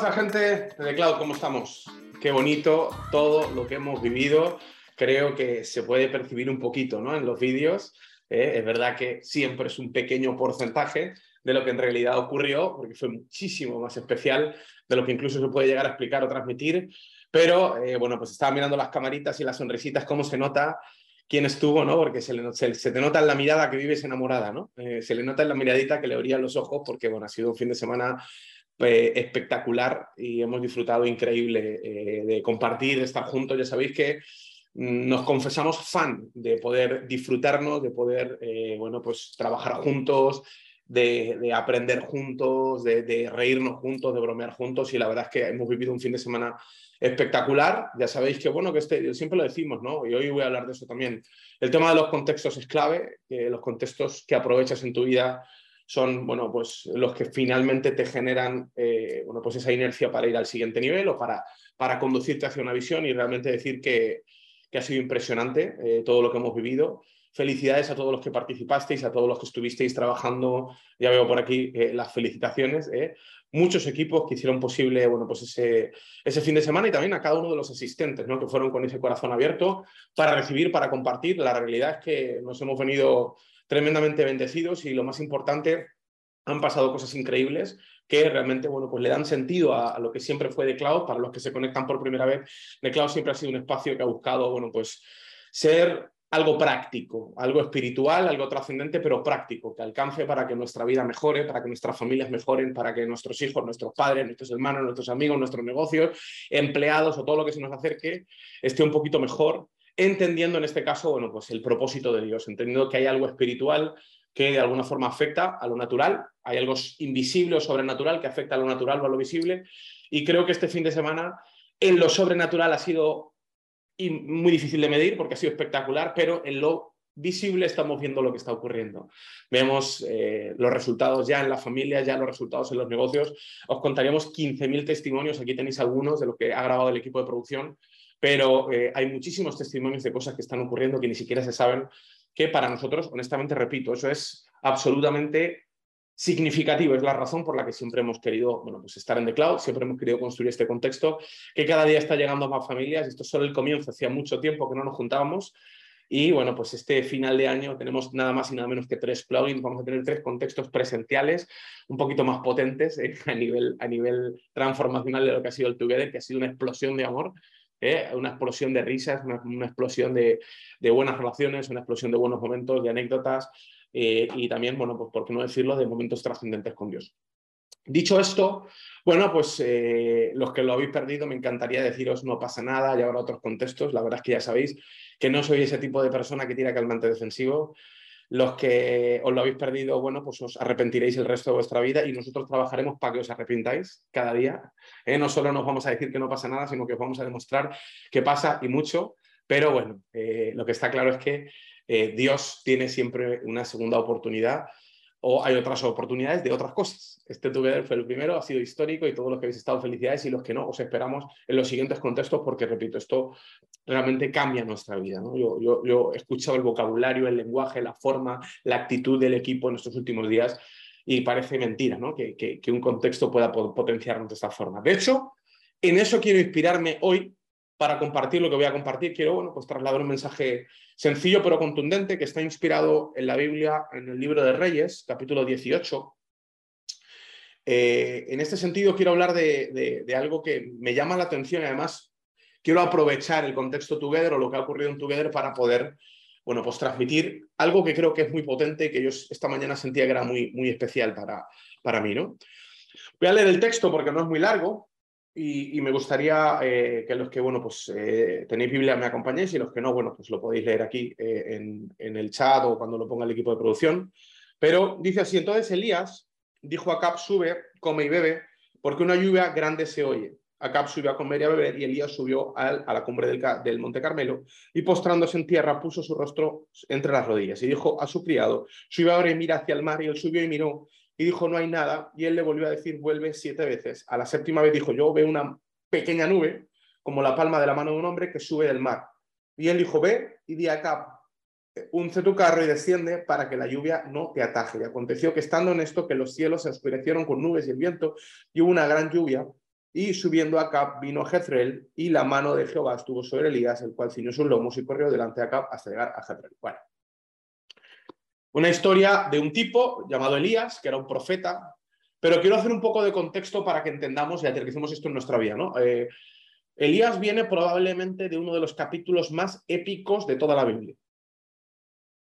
pasa, gente de Cloud? ¿Cómo estamos? Qué bonito todo lo que hemos vivido. Creo que se puede percibir un poquito ¿no? en los vídeos. ¿eh? Es verdad que siempre es un pequeño porcentaje de lo que en realidad ocurrió, porque fue muchísimo más especial de lo que incluso se puede llegar a explicar o transmitir. Pero eh, bueno, pues estaba mirando las camaritas y las sonrisitas, cómo se nota quién estuvo, ¿no? Porque se, le, se, te nota en la mirada que vives enamorada, ¿no? Eh, se le nota en la miradita que le abrían los ojos, porque bueno, ha sido un fin de semana eh, espectacular y hemos disfrutado increíble eh, de compartir, de estar juntos. Ya sabéis que mm, nos confesamos fan de poder disfrutarnos, de poder, eh, bueno, pues trabajar juntos, de, aprender juntos, de, reírnos juntos, de bromear juntos y la verdad es que hemos vivido un fin de semana espectacular. Ya sabéis que, bueno, que este, siempre lo decimos, ¿no? Y hoy voy a hablar de eso también. El tema de los contextos es clave, los contextos que aprovechas en tu vida son bueno, pues, los que finalmente te generan eh, bueno, pues esa inercia para ir al siguiente nivel o para, para conducirte hacia una visión y realmente decir que, que ha sido impresionante eh, todo lo que hemos vivido. Felicidades a todos los que participasteis, a todos los que estuvisteis trabajando. Ya veo por aquí eh, las felicitaciones. Muchos equipos que hicieron posible bueno, pues ese, ese fin de semana y también a cada uno de los asistentes ¿no? que fueron con ese corazón abierto para recibir, para compartir. La realidad es que nos hemos venido tremendamente bendecidos y lo más importante, han pasado cosas increíbles que realmente bueno, pues le dan sentido a, lo que siempre fue de Cloud. Para los que se conectan por primera vez, de Cloud siempre ha sido un espacio que ha buscado bueno, pues, ser algo práctico, algo espiritual, algo trascendente, pero práctico, que alcance para que nuestra vida mejore, para que nuestras familias mejoren, para que nuestros hijos, nuestros padres, nuestros hermanos, nuestros amigos, nuestros negocios, empleados o todo lo que se nos acerque esté un poquito mejor entendiendo en este caso, bueno, pues el propósito de Dios, entendiendo que hay algo espiritual que de alguna forma afecta a lo natural, hay algo invisible o sobrenatural que afecta a lo natural o a lo visible, y creo que este fin de semana en lo sobrenatural ha sido muy difícil de medir porque ha sido espectacular, pero en lo visible estamos viendo lo que está ocurriendo. Vemos eh, los resultados ya en la familia, ya los resultados en los negocios. Os contaríamos 15.000 testimonios, aquí tenéis algunos de lo que ha grabado el equipo de producción, pero eh, hay muchísimos testimonios de cosas que están ocurriendo que ni siquiera se saben, que para nosotros, honestamente, repito, eso es absolutamente significativo, es la razón por la que siempre hemos querido bueno, pues estar en The Cloud, siempre hemos querido construir este contexto, que cada día está llegando a más familias, esto es solo el comienzo, hacía mucho tiempo que no nos juntábamos, y bueno, pues este final de año tenemos nada más y nada menos que tres plugins, vamos a tener tres contextos presenciales un poquito más potentes eh, a, nivel, a nivel transformacional de lo que ha sido el Together, que ha sido una explosión de amor, ¿eh? una explosión de risas, una, explosión de, buenas relaciones, una explosión de buenos momentos, de anécdotas eh, y también, bueno, pues por qué no decirlo, de momentos trascendentes con Dios. Dicho esto, bueno, pues eh, los que lo habéis perdido, me encantaría deciros no pasa nada, y habrá otros contextos. La verdad es que ya sabéis que no soy ese tipo de persona que tira calmante defensivo. Los que os lo habéis perdido, bueno, pues os arrepentiréis el resto de vuestra vida y nosotros trabajaremos para que os arrepintáis cada día. ¿eh? No solo nos vamos a decir que no pasa nada, sino que os vamos a demostrar que pasa y mucho. Pero bueno, eh, lo que está claro es que eh, Dios tiene siempre una segunda oportunidad o hay otras oportunidades de otras cosas. Este Together fue el primero, ha sido histórico y todos los que habéis estado felicidades y los que no, os esperamos en los siguientes contextos porque, repito, esto realmente cambia nuestra vida. Yo, he escuchado el vocabulario, el lenguaje, la forma, la actitud del equipo en estos últimos días y parece mentira ¿no? que, que, un contexto pueda potenciarnos de esta forma. De hecho, en eso quiero inspirarme hoy para compartir lo que voy a compartir. Quiero bueno, pues trasladar un mensaje sencillo pero contundente que está inspirado en la Biblia, en el libro de Reyes, capítulo 18. Eh, en este sentido quiero hablar de, algo que me llama la atención y además quiero aprovechar el contexto Together o lo que ha ocurrido en Together para poder bueno, pues transmitir algo que creo que es muy potente y que yo esta mañana sentía que era muy, muy especial para, para mí. ¿no? Voy a leer el texto porque no es muy largo, y, me gustaría eh, que los que, bueno, pues eh, tenéis Biblia me acompañéis y los que no, bueno, pues lo podéis leer aquí eh, en, el chat o cuando lo ponga el equipo de producción. Pero dice así, entonces Elías dijo a Cap, sube, come y bebe, porque una lluvia grande se oye. Acab subió a comer y a beber y Elías subió a, a la cumbre del, del, Monte Carmelo y postrándose en tierra puso su rostro entre las rodillas y dijo a su criado, sube ahora y mira hacia el mar y él subió y miró y dijo, no hay nada. Y él le volvió a decir, vuelve siete veces. A la séptima vez dijo, yo veo una pequeña nube, como la palma de la mano de un hombre que sube del mar. Y él dijo, ve y di acá, unce tu carro y desciende para que la lluvia no te ataje. Y aconteció que estando en esto, que los cielos se oscurecieron con nubes y el viento, y hubo una gran lluvia, y subiendo a Acab vino Jezreel y la mano de Jehová estuvo sobre Elías, el cual ciñó sus lomos y corrió delante de Acab hasta llegar a Jezreel. Bueno, una historia de un tipo llamado Elías, que era un profeta, pero quiero hacer un poco de contexto para que entendamos y aterricemos esto en nuestra vida. ¿no? Eh, Elías viene probablemente de uno de los capítulos más épicos de toda la Biblia.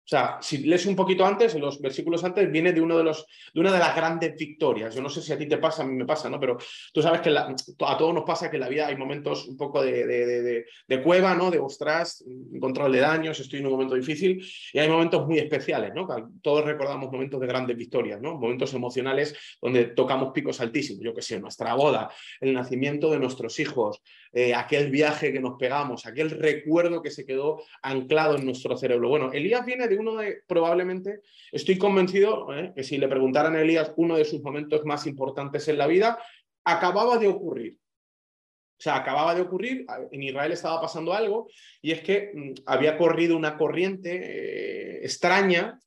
O sea, si lees un poquito antes, en los versículos antes, viene de, los, una de las grandes victorias. Yo no sé si a ti te pasa, a mí me pasa, ¿no? Pero tú sabes que a todos nos pasa que en la vida hay momentos un poco de, de, de, cueva, ¿no? De ostras, control de daños, estoy en un momento difícil. Y hay momentos muy especiales, ¿no? Todos recordamos momentos de grandes victorias, ¿no? Momentos emocionales donde tocamos picos altísimos. Yo qué sé, nuestra boda, el nacimiento de nuestros hijos, eh, aquel viaje que nos pegamos, aquel recuerdo que se quedó anclado en nuestro cerebro. Bueno, Elías viene de uno de, probablemente, estoy convencido eh, que si le preguntaran a Elías uno de sus momentos más importantes en la vida, acababa de ocurrir. O sea, acababa de ocurrir, en Israel estaba pasando algo, y es que mm, había corrido una corriente eh, extraña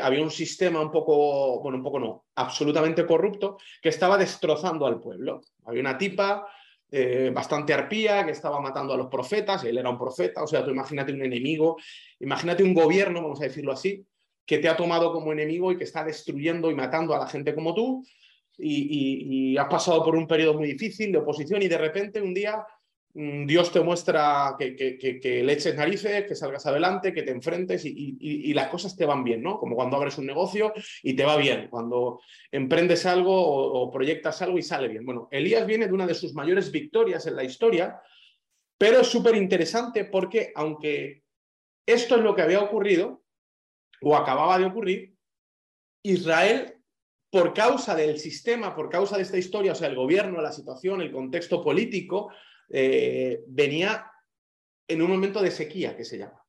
había un sistema un poco, bueno, un poco no, absolutamente corrupto, que estaba destrozando al pueblo. Había una tipa eh, bastante arpía, que estaba matando a los profetas, él era un profeta, o sea, tú imagínate un enemigo, imagínate un gobierno, vamos a decirlo así, que te ha tomado como enemigo y que está destruyendo y matando a la gente como tú, y, y has pasado por un periodo muy difícil de oposición y de repente un día Dios te muestra que, que, le eches narices, que salgas adelante, que te enfrentes y, las cosas te van bien, ¿no? Como cuando abres un negocio y te va bien, cuando emprendes algo o, proyectas algo y sale bien. Bueno, Elías viene de una de sus mayores victorias en la historia, pero es súper interesante porque aunque esto es lo que había ocurrido o acababa de ocurrir, Israel por causa del sistema, por causa de esta historia, o sea, el gobierno, la situación, el contexto político, eh, venía en un momento de sequía, que se llama.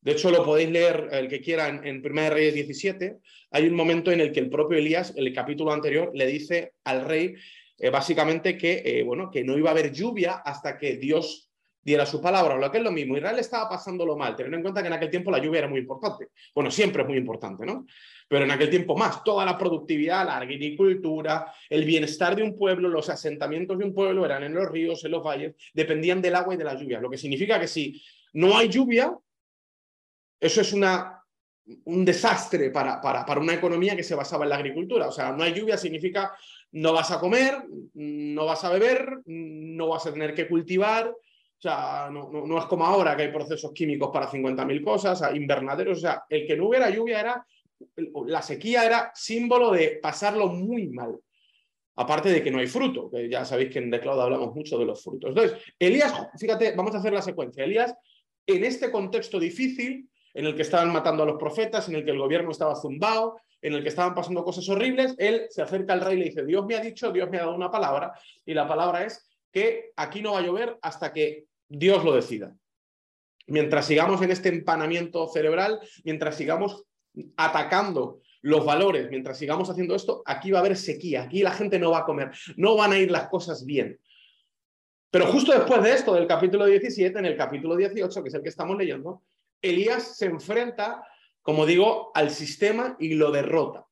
De hecho, lo podéis leer el que quiera en, en 1 Reyes 17. Hay un momento en el que el propio Elías, en el capítulo anterior, le dice al rey eh, básicamente que, eh, bueno, que no iba a haber lluvia hasta que Dios diera su palabra, lo que es lo mismo. Israel estaba pasándolo mal, teniendo en cuenta que en aquel tiempo la lluvia era muy importante. Bueno, siempre es muy importante, ¿no? Pero en aquel tiempo más, toda la productividad, la agricultura, el bienestar de un pueblo, los asentamientos de un pueblo eran en los ríos, en los valles, dependían del agua y de la lluvia. Lo que significa que si no hay lluvia, eso es una, un desastre para, para, para una economía que se basaba en la agricultura. O sea, no hay lluvia significa no vas a comer, no vas a beber, no vas a tener que cultivar, sea, no, es como ahora que hay procesos químicos para 50.000 cosas, invernaderos. O sea, el que no hubiera lluvia era, la sequía era símbolo de pasarlo muy mal. Aparte de que no hay fruto, que ya sabéis que en The Cloud hablamos mucho de los frutos. Entonces, Elías, fíjate, vamos a hacer la secuencia. Elías, en este contexto difícil, en el que estaban matando a los profetas, en el que el gobierno estaba zumbado, en el que estaban pasando cosas horribles, él se acerca al rey y le dice, Dios me ha dicho, Dios me ha dado una palabra, y la palabra es que aquí no va a llover hasta que Dios lo decida. Mientras sigamos en este empanamiento cerebral, mientras sigamos atacando los valores, mientras sigamos haciendo esto, aquí va a haber sequía, aquí la gente no va a comer, no van a ir las cosas bien. Pero justo después de esto, del capítulo 17, en el capítulo 18, que es el que estamos leyendo, Elías se enfrenta, como digo, al sistema y lo derrota.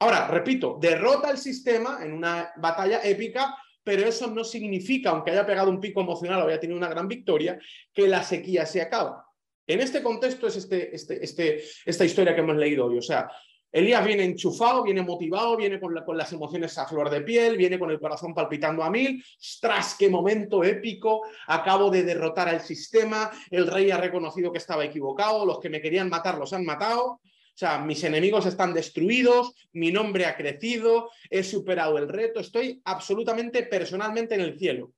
Ahora, repito, derrota al sistema en una batalla épica pero eso no significa, aunque haya pegado un pico emocional o haya tenido una gran victoria, que la sequía se acaba. En este contexto es este, este, este, esta historia que hemos leído hoy. O sea, Elías viene enchufado, viene motivado, viene con, las emociones a flor de piel, viene con el corazón palpitando a mil. ¡Ostras, qué momento épico! Acabo de derrotar al sistema, el rey ha reconocido que estaba equivocado, los que me querían matar los han matado. O sea, mis enemigos están destruidos, mi nombre ha crecido, he superado el reto, estoy absolutamente personalmente en el cielo.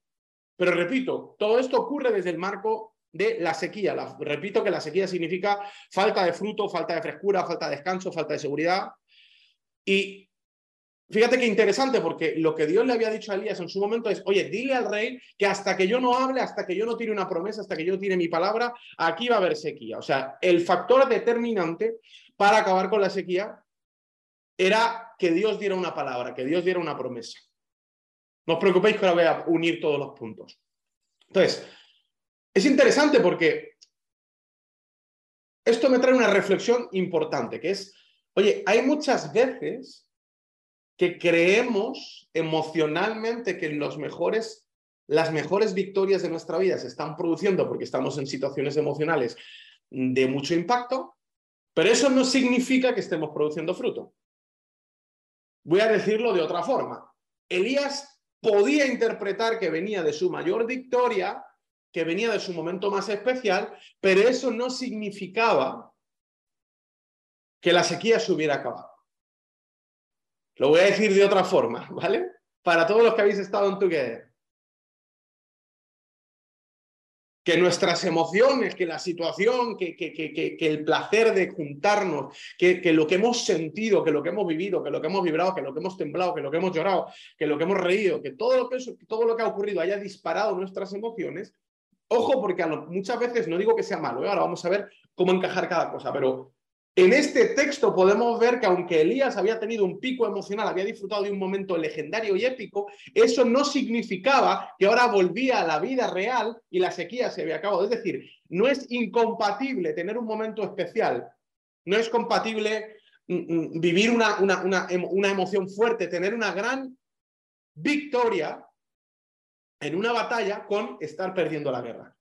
Pero repito, todo esto ocurre desde el marco de la sequía. repito que la sequía significa falta de fruto, falta de frescura, falta de descanso, falta de seguridad. Y fíjate qué interesante, porque lo que Dios le había dicho a Elías en su momento es, oye, dile al rey que hasta que yo no hable, hasta que yo no tire una promesa, hasta que yo tire mi palabra, aquí va a haber sequía. O sea, el factor determinante para acabar con la sequía era que Dios diera una palabra, que Dios diera una promesa. No os preocupéis que ahora voy a unir todos los puntos. Entonces, es interesante porque esto me trae una reflexión importante, que es, oye, hay muchas veces que creemos emocionalmente que las mejores victorias de nuestra vida se están produciendo porque estamos en situaciones emocionales de mucho impacto, pero eso no significa que estemos produciendo fruto. Voy a decirlo de otra forma. Elías podía interpretar que venía de su mayor victoria, que venía de su momento más especial, pero eso no significaba que la sequía se hubiera acabado. Lo voy a decir de otra forma, ¿vale? Para todos los que habéis estado en Together. Que nuestras emociones, que la situación, que, que, que, que el placer de juntarnos, que, lo que hemos sentido, que lo que hemos vivido, que lo que hemos vibrado, que lo que hemos temblado, que lo que hemos llorado, que lo que hemos reído, que todo lo que, todo lo que ha ocurrido haya disparado nuestras emociones, ojo porque muchas veces no digo que sea malo, ¿eh? ahora vamos a ver cómo encajar cada cosa, pero en este texto podemos ver que aunque Elías había tenido un pico emocional, había disfrutado de un momento legendario y épico, eso no significaba que ahora volvía a la vida real y la sequía se había acabado. Es decir, no es incompatible tener un momento especial, no es compatible mm, mm, vivir una, una, una emoción fuerte, tener una gran victoria en una batalla con estar perdiendo la guerra.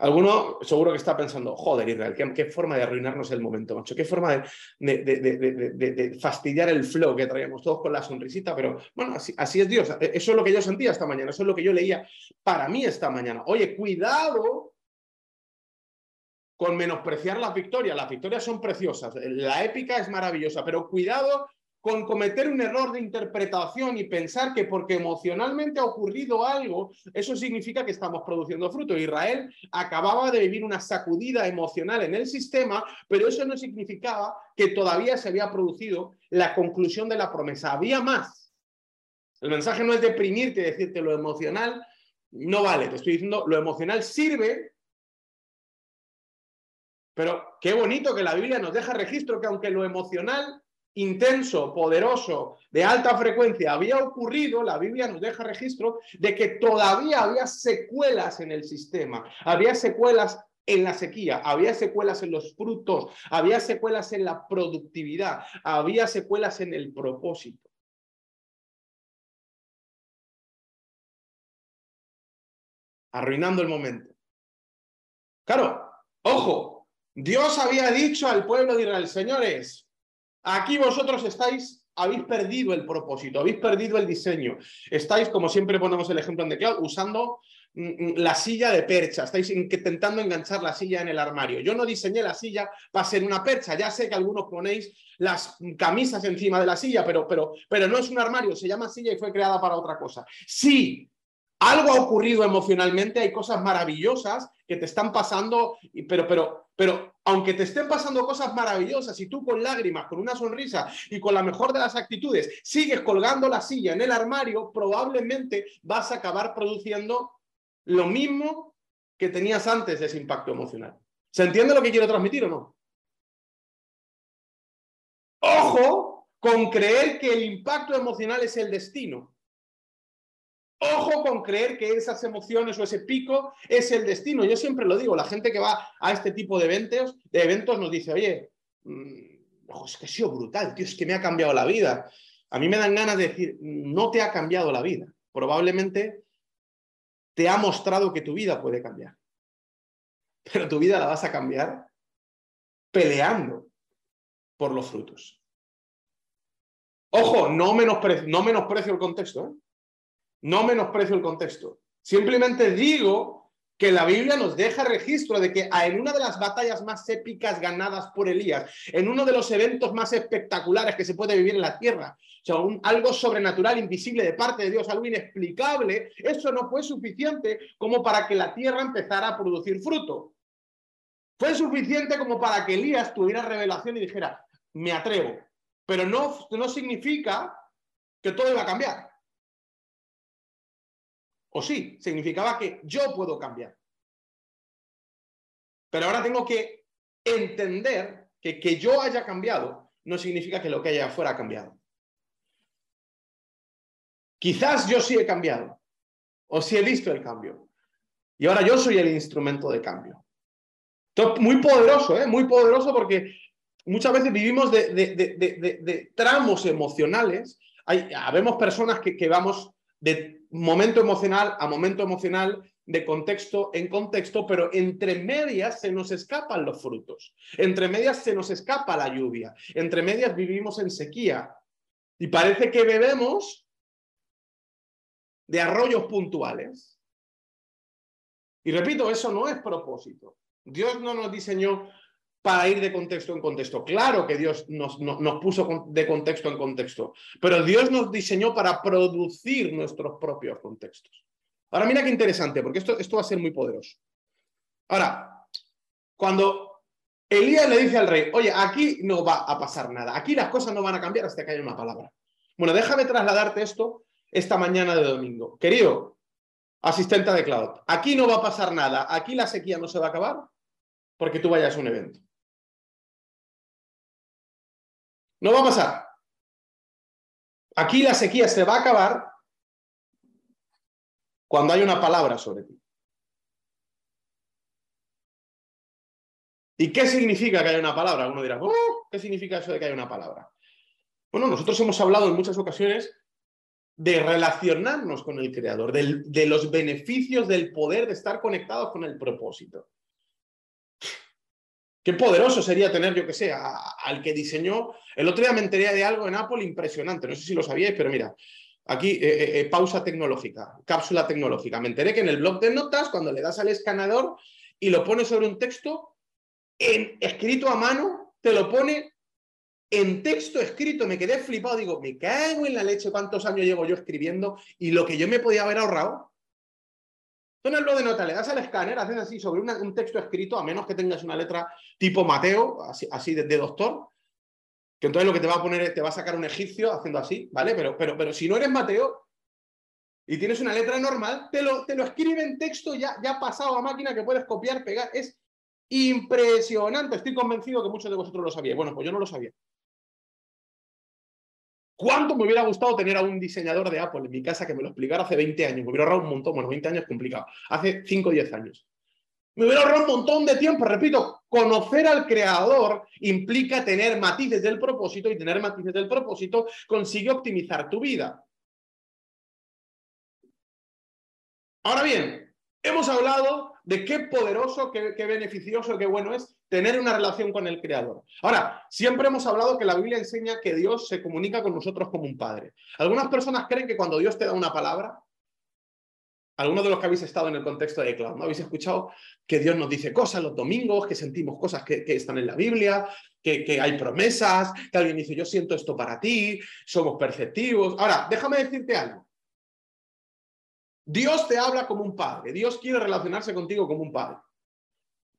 Alguno seguro que está pensando, joder, Israel, ¿qué, forma de arruinarnos el momento, macho, qué forma de, fastidiar el flow que traíamos todos con la sonrisita, pero bueno, así, así, es Dios. E, eso es lo que yo sentía esta mañana, eso es lo que yo leía para mí esta mañana. Oye, cuidado con menospreciar las victorias. Las victorias son preciosas, la épica es maravillosa, pero cuidado con cometer un error de interpretación y pensar que porque emocionalmente ha ocurrido algo, eso significa que estamos produciendo fruto. Israel acababa de vivir una sacudida emocional en el sistema, pero eso no significaba que todavía se había producido la conclusión de la promesa. Había más. El mensaje no es deprimirte decirte lo emocional no vale. Te estoy diciendo, lo emocional sirve pero qué bonito que la Biblia nos deja registro que aunque lo emocional intenso, poderoso, de alta frecuencia había ocurrido, la Biblia nos deja registro de que todavía había secuelas en el sistema, había secuelas en la sequía, había secuelas en los frutos, había secuelas en la productividad, había secuelas en el propósito. Arruinando el momento. Claro, ojo, Dios había dicho al pueblo de Israel, señores, Aquí vosotros estáis, habéis perdido el propósito, habéis perdido el diseño. Estáis, como siempre ponemos el ejemplo en The Cloud, usando mm, mm, la silla de percha, estáis intentando enganchar la silla en el armario. Yo no diseñé la silla para ser una percha, ya sé que algunos ponéis las camisas encima de la silla, pero, pero, pero no es un armario, se llama silla y fue creada para otra cosa. Sí, algo ha ocurrido emocionalmente, hay cosas maravillosas que te están pasando, pero, pero, pero aunque te estén pasando cosas maravillosas y tú con lágrimas, con una sonrisa y con la mejor de las actitudes sigues colgando la silla en el armario, probablemente vas a acabar produciendo lo mismo que tenías antes de ese impacto emocional. ¿Se entiende lo que quiero transmitir o no? Ojo con creer que el impacto emocional es el destino. Ojo con creer que esas emociones o ese pico es el destino. Yo siempre lo digo, la gente que va a este tipo de eventos, de eventos nos dice, oye, mm, es que ha sido brutal, tío, es que me ha cambiado la vida. A mí me dan ganas de decir, no te ha cambiado la vida. Probablemente te ha mostrado que tu vida puede cambiar. Pero tu vida la vas a cambiar peleando por los frutos. Ojo, no menosprecio, no menosprecio el contexto. ¿eh? No menosprecio el contexto. Simplemente digo que la Biblia nos deja registro de que en una de las batallas más épicas ganadas por Elías, en uno de los eventos más espectaculares que se puede vivir en la tierra, o sea, algo sobrenatural, invisible de parte de Dios, algo inexplicable, eso no fue suficiente como para que la tierra empezara a producir fruto. Fue suficiente como para que Elías tuviera revelación y dijera, me atrevo. Pero no, no significa que todo iba a cambiar. O sí, significaba que yo puedo cambiar. Pero ahora tengo que entender que que yo haya cambiado no significa que lo que haya afuera ha cambiado. Quizás yo sí he cambiado, o sí he visto el cambio. Y ahora yo soy el instrumento de cambio. muy poderoso, ¿eh? muy poderoso porque muchas veces vivimos de, tramos emocionales. Hay, habemos personas que, que vamos de momento emocional a momento emocional, de contexto en contexto, pero entre medias se nos escapan los frutos. Entre medias se nos escapa la lluvia. Entre medias vivimos en sequía. Y parece que bebemos de arroyos puntuales. Y repito, eso no es propósito. Dios no nos diseñó para ir de contexto en contexto. Claro que Dios nos, nos, puso de contexto en contexto, pero Dios nos diseñó para producir nuestros propios contextos. Ahora mira qué interesante, porque esto, esto va a ser muy poderoso. Ahora, cuando Elías le dice al rey, oye, aquí no va a pasar nada, aquí las cosas no van a cambiar hasta que haya una palabra. Bueno, déjame trasladarte esto esta mañana de domingo. Querido asistente de cloud, aquí no va a pasar nada, aquí la sequía no se va a acabar porque tú vayas a un evento. No va a pasar. Aquí la sequía se va a acabar cuando hay una palabra sobre ti. ¿Y qué significa que haya una palabra? Uno dirá, oh, ¿qué significa eso de que haya una palabra? Bueno, nosotros hemos hablado en muchas ocasiones de relacionarnos con el Creador, de los beneficios del poder de estar conectados con el propósito. Qué poderoso sería tener, yo que sé, al que diseñó. El otro día me enteré de algo en Apple impresionante, no sé si lo sabíais, pero mira, aquí eh, eh, eh, pausa tecnológica, cápsula tecnológica. Me enteré que en el blog de notas, cuando le das al escanador y lo pones sobre un texto, en, escrito a mano, te lo pone en texto escrito. Me quedé flipado, digo, me cago en la leche cuántos años llevo yo escribiendo y lo que yo me podía haber ahorrado. Tú en el blog de notas le das al escáner, haces así sobre un texto escrito, a menos que tengas una letra tipo Mateo, así, así de, doctor, que entonces lo que te va a poner, te va a sacar un egipcio haciendo así, ¿vale? Pero, pero, pero si no eres Mateo y tienes una letra normal, te lo, te lo escribe en texto ya, ya pasado a máquina que puedes copiar, pegar. Es impresionante. Estoy convencido que muchos de vosotros lo sabíais. Bueno, pues yo no lo sabía. ¿Cuánto me hubiera gustado tener a un diseñador de Apple en mi casa que me lo explicara hace 20 años? Me hubiera ahorrado un montón. Bueno, 20 años es complicado. Hace 5 o 10 años. Me hubiera ahorrado un montón de tiempo. Repito, conocer al creador implica tener matices del propósito y tener matices del propósito consigue optimizar tu vida. Ahora bien, hemos hablado de qué poderoso, qué, beneficioso, qué bueno es tener una relación con el Creador. Ahora, siempre hemos hablado que la Biblia enseña que Dios se comunica con nosotros como un padre. Algunas personas creen que cuando Dios te da una palabra, algunos de los que habéis estado en el contexto de Cloud, ¿no? Habéis escuchado que Dios nos dice cosas los domingos, que sentimos cosas que, están en la Biblia, que, que, hay promesas, que alguien dice, yo siento esto para ti, somos perceptivos. Ahora, déjame decirte algo. Dios te habla como un padre, Dios quiere relacionarse contigo como un padre.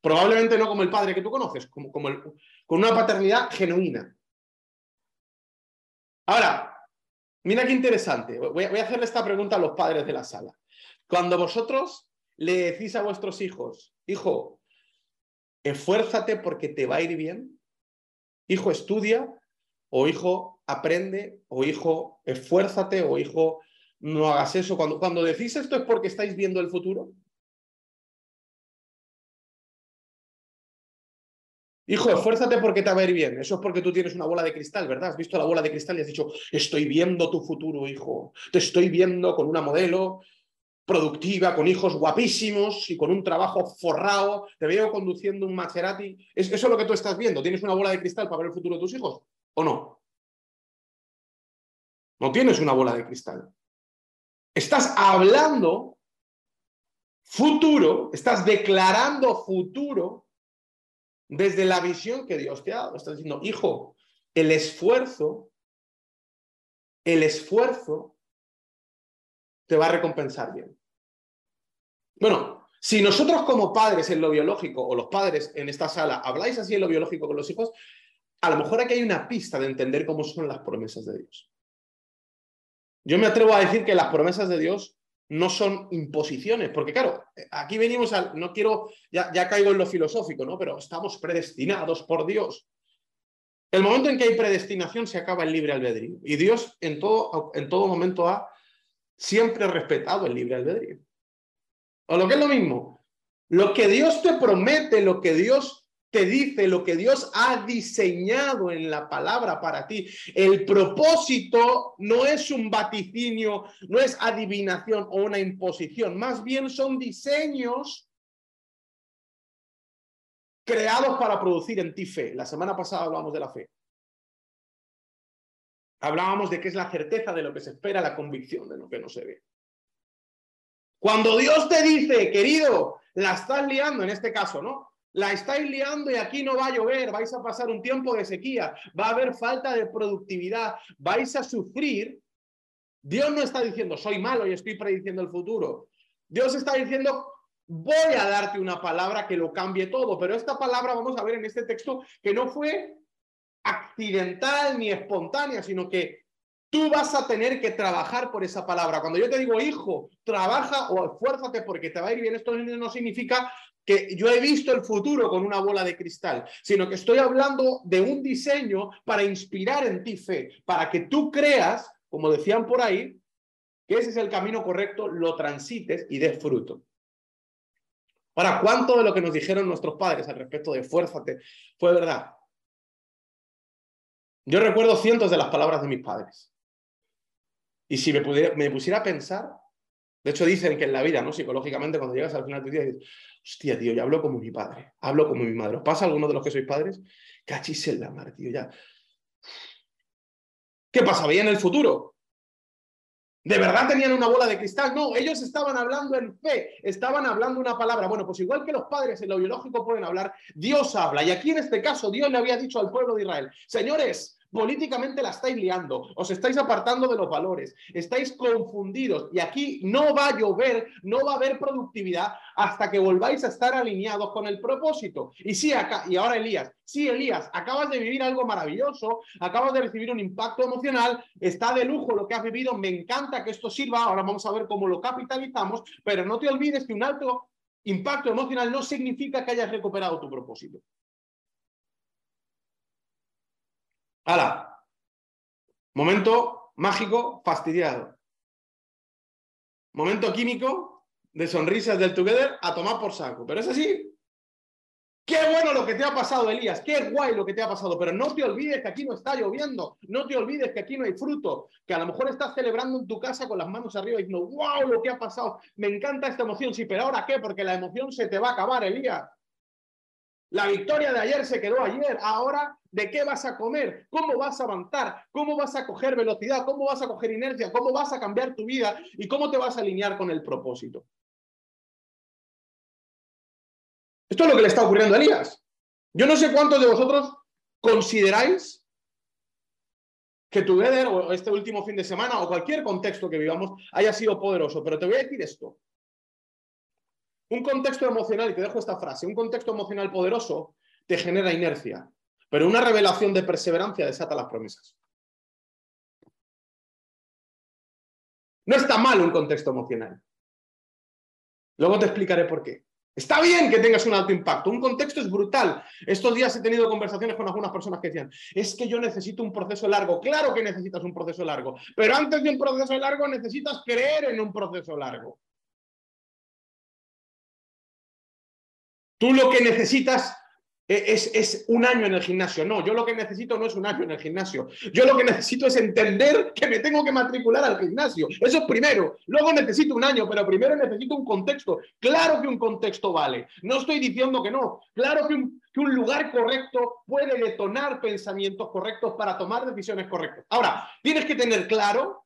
Probablemente no como el padre que tú conoces, como, con una paternidad genuina. Ahora, mira qué interesante. Voy, voy a hacerle esta pregunta a los padres de la sala. Cuando vosotros le decís a vuestros hijos, hijo, esfuérzate porque te va a ir bien, hijo, estudia, o hijo, aprende, o hijo, esfuérzate, o hijo, no hagas eso. Cuando, cuando decís esto es porque estáis viendo el futuro. Hijo, esfuérzate porque te va a ir bien. Eso es porque tú tienes una bola de cristal, ¿verdad? Has visto la bola de cristal y has dicho, estoy viendo tu futuro, hijo. Te estoy viendo con una modelo productiva, con hijos guapísimos y con un trabajo forrado. Te veo conduciendo un Maserati. ¿Es eso lo que tú estás viendo? ¿Tienes una bola de cristal para ver el futuro de tus hijos? ¿O no? No tienes una bola de cristal. Estás hablando futuro, estás declarando futuro desde la visión que Dios te ha dado. Está diciendo, hijo, el esfuerzo, el esfuerzo te va a recompensar bien. Bueno, si nosotros como padres en lo biológico, o los padres en esta sala, habláis así en lo biológico con los hijos, a lo mejor aquí hay una pista de entender cómo son las promesas de Dios. Yo me atrevo a decir que las promesas de Dios no son imposiciones, porque claro, aquí venimos al, no quiero, ya, ya caigo en lo filosófico, ¿no? Pero estamos predestinados por Dios. El momento en que hay predestinación se acaba el libre albedrío. Y Dios en todo, en todo momento ha siempre respetado el libre albedrío. O lo que es lo mismo, lo que Dios te promete, lo que Dios te dice lo que Dios ha diseñado en la palabra para ti, el propósito no es un vaticinio, no es adivinación o una imposición, más bien son diseños creados para producir en ti fe. La semana pasada hablamos de la fe. Hablábamos de qué es la certeza de lo que se espera, la convicción de lo que no se ve. Cuando Dios te dice, querido, la estás liando, en este caso, ¿no? La estáis liando y aquí no va a llover, vais a pasar un tiempo de sequía, va a haber falta de productividad, vais a sufrir. Dios no está diciendo, soy malo y estoy prediciendo el futuro. Dios está diciendo, voy a darte una palabra que lo cambie todo, pero esta palabra vamos a ver en este texto que no fue accidental ni espontánea, sino que tú vas a tener que trabajar por esa palabra. Cuando yo te digo, hijo, trabaja o esfuérzate porque te va a ir bien, esto no significa que yo he visto el futuro con una bola de cristal, sino que estoy hablando de un diseño para inspirar en ti fe, para que tú creas, como decían por ahí, que ese es el camino correcto, lo transites y des fruto. Ahora, ¿cuánto de lo que nos dijeron nuestros padres al respecto de esfuérzate fue verdad? Yo recuerdo cientos de las palabras de mis padres. Y si me, me pusiera a pensar, de hecho dicen que en la vida, ¿no? Psicológicamente, cuando llegas al final de tu día, dices, hostia, tío, yo hablo como mi padre, hablo como mi madre. ¿Os pasa alguno de los que sois padres? Cachis en la mar, tío, ya. ¿Qué pasa? ¿Veían el futuro? ¿De verdad tenían una bola de cristal? No, ellos estaban hablando en fe, estaban hablando una palabra. Bueno, pues igual que los padres en lo biológico pueden hablar, Dios habla. Y aquí en este caso, Dios le había dicho al pueblo de Israel, señores, Políticamente la estáis liando, os estáis apartando de los valores, estáis confundidos y aquí no va a llover, no va a haber productividad hasta que volváis a estar alineados con el propósito. Y sí, acá, y ahora Elías, sí, Elías, acabas de vivir algo maravilloso, acabas de recibir un impacto emocional, está de lujo lo que has vivido, me encanta que esto sirva, ahora vamos a ver cómo lo capitalizamos, pero no te olvides que un alto impacto emocional no significa que hayas recuperado tu propósito. ¡Hala! Momento mágico, fastidiado. Momento químico de sonrisas del Together a tomar por saco. Pero es así. Qué bueno lo que te ha pasado, Elías. Qué guay lo que te ha pasado. Pero no te olvides que aquí no está lloviendo. No te olvides que aquí no hay fruto. Que a lo mejor estás celebrando en tu casa con las manos arriba y diciendo, wow, lo que ha pasado. Me encanta esta emoción. Sí, pero ahora qué? Porque la emoción se te va a acabar, Elías. La victoria de ayer se quedó ayer. Ahora, ¿de qué vas a comer? ¿Cómo vas a avanzar? ¿Cómo vas a coger velocidad? ¿Cómo vas a coger inercia? ¿Cómo vas a cambiar tu vida? ¿Y cómo te vas a alinear con el propósito? Esto es lo que le está ocurriendo a Elías. Yo no sé cuántos de vosotros consideráis que tu Eder o este último fin de semana o cualquier contexto que vivamos haya sido poderoso, pero te voy a decir esto. Un contexto emocional, y te dejo esta frase, un contexto emocional poderoso te genera inercia, pero una revelación de perseverancia desata las promesas. No está mal un contexto emocional. Luego te explicaré por qué. Está bien que tengas un alto impacto. Un contexto es brutal. Estos días he tenido conversaciones con algunas personas que decían, es que yo necesito un proceso largo. Claro que necesitas un proceso largo, pero antes de un proceso largo necesitas creer en un proceso largo. Tú lo que necesitas e, es, es, un año en el gimnasio. No, yo lo que necesito no es un año en el gimnasio. Yo lo que necesito es entender que me tengo que matricular al gimnasio. Eso es primero. Luego necesito un año, pero primero necesito un contexto. Claro que un contexto vale. No estoy diciendo que no. Claro que un, que un lugar correcto puede detonar pensamientos correctos para tomar decisiones correctas. Ahora, tienes que tener claro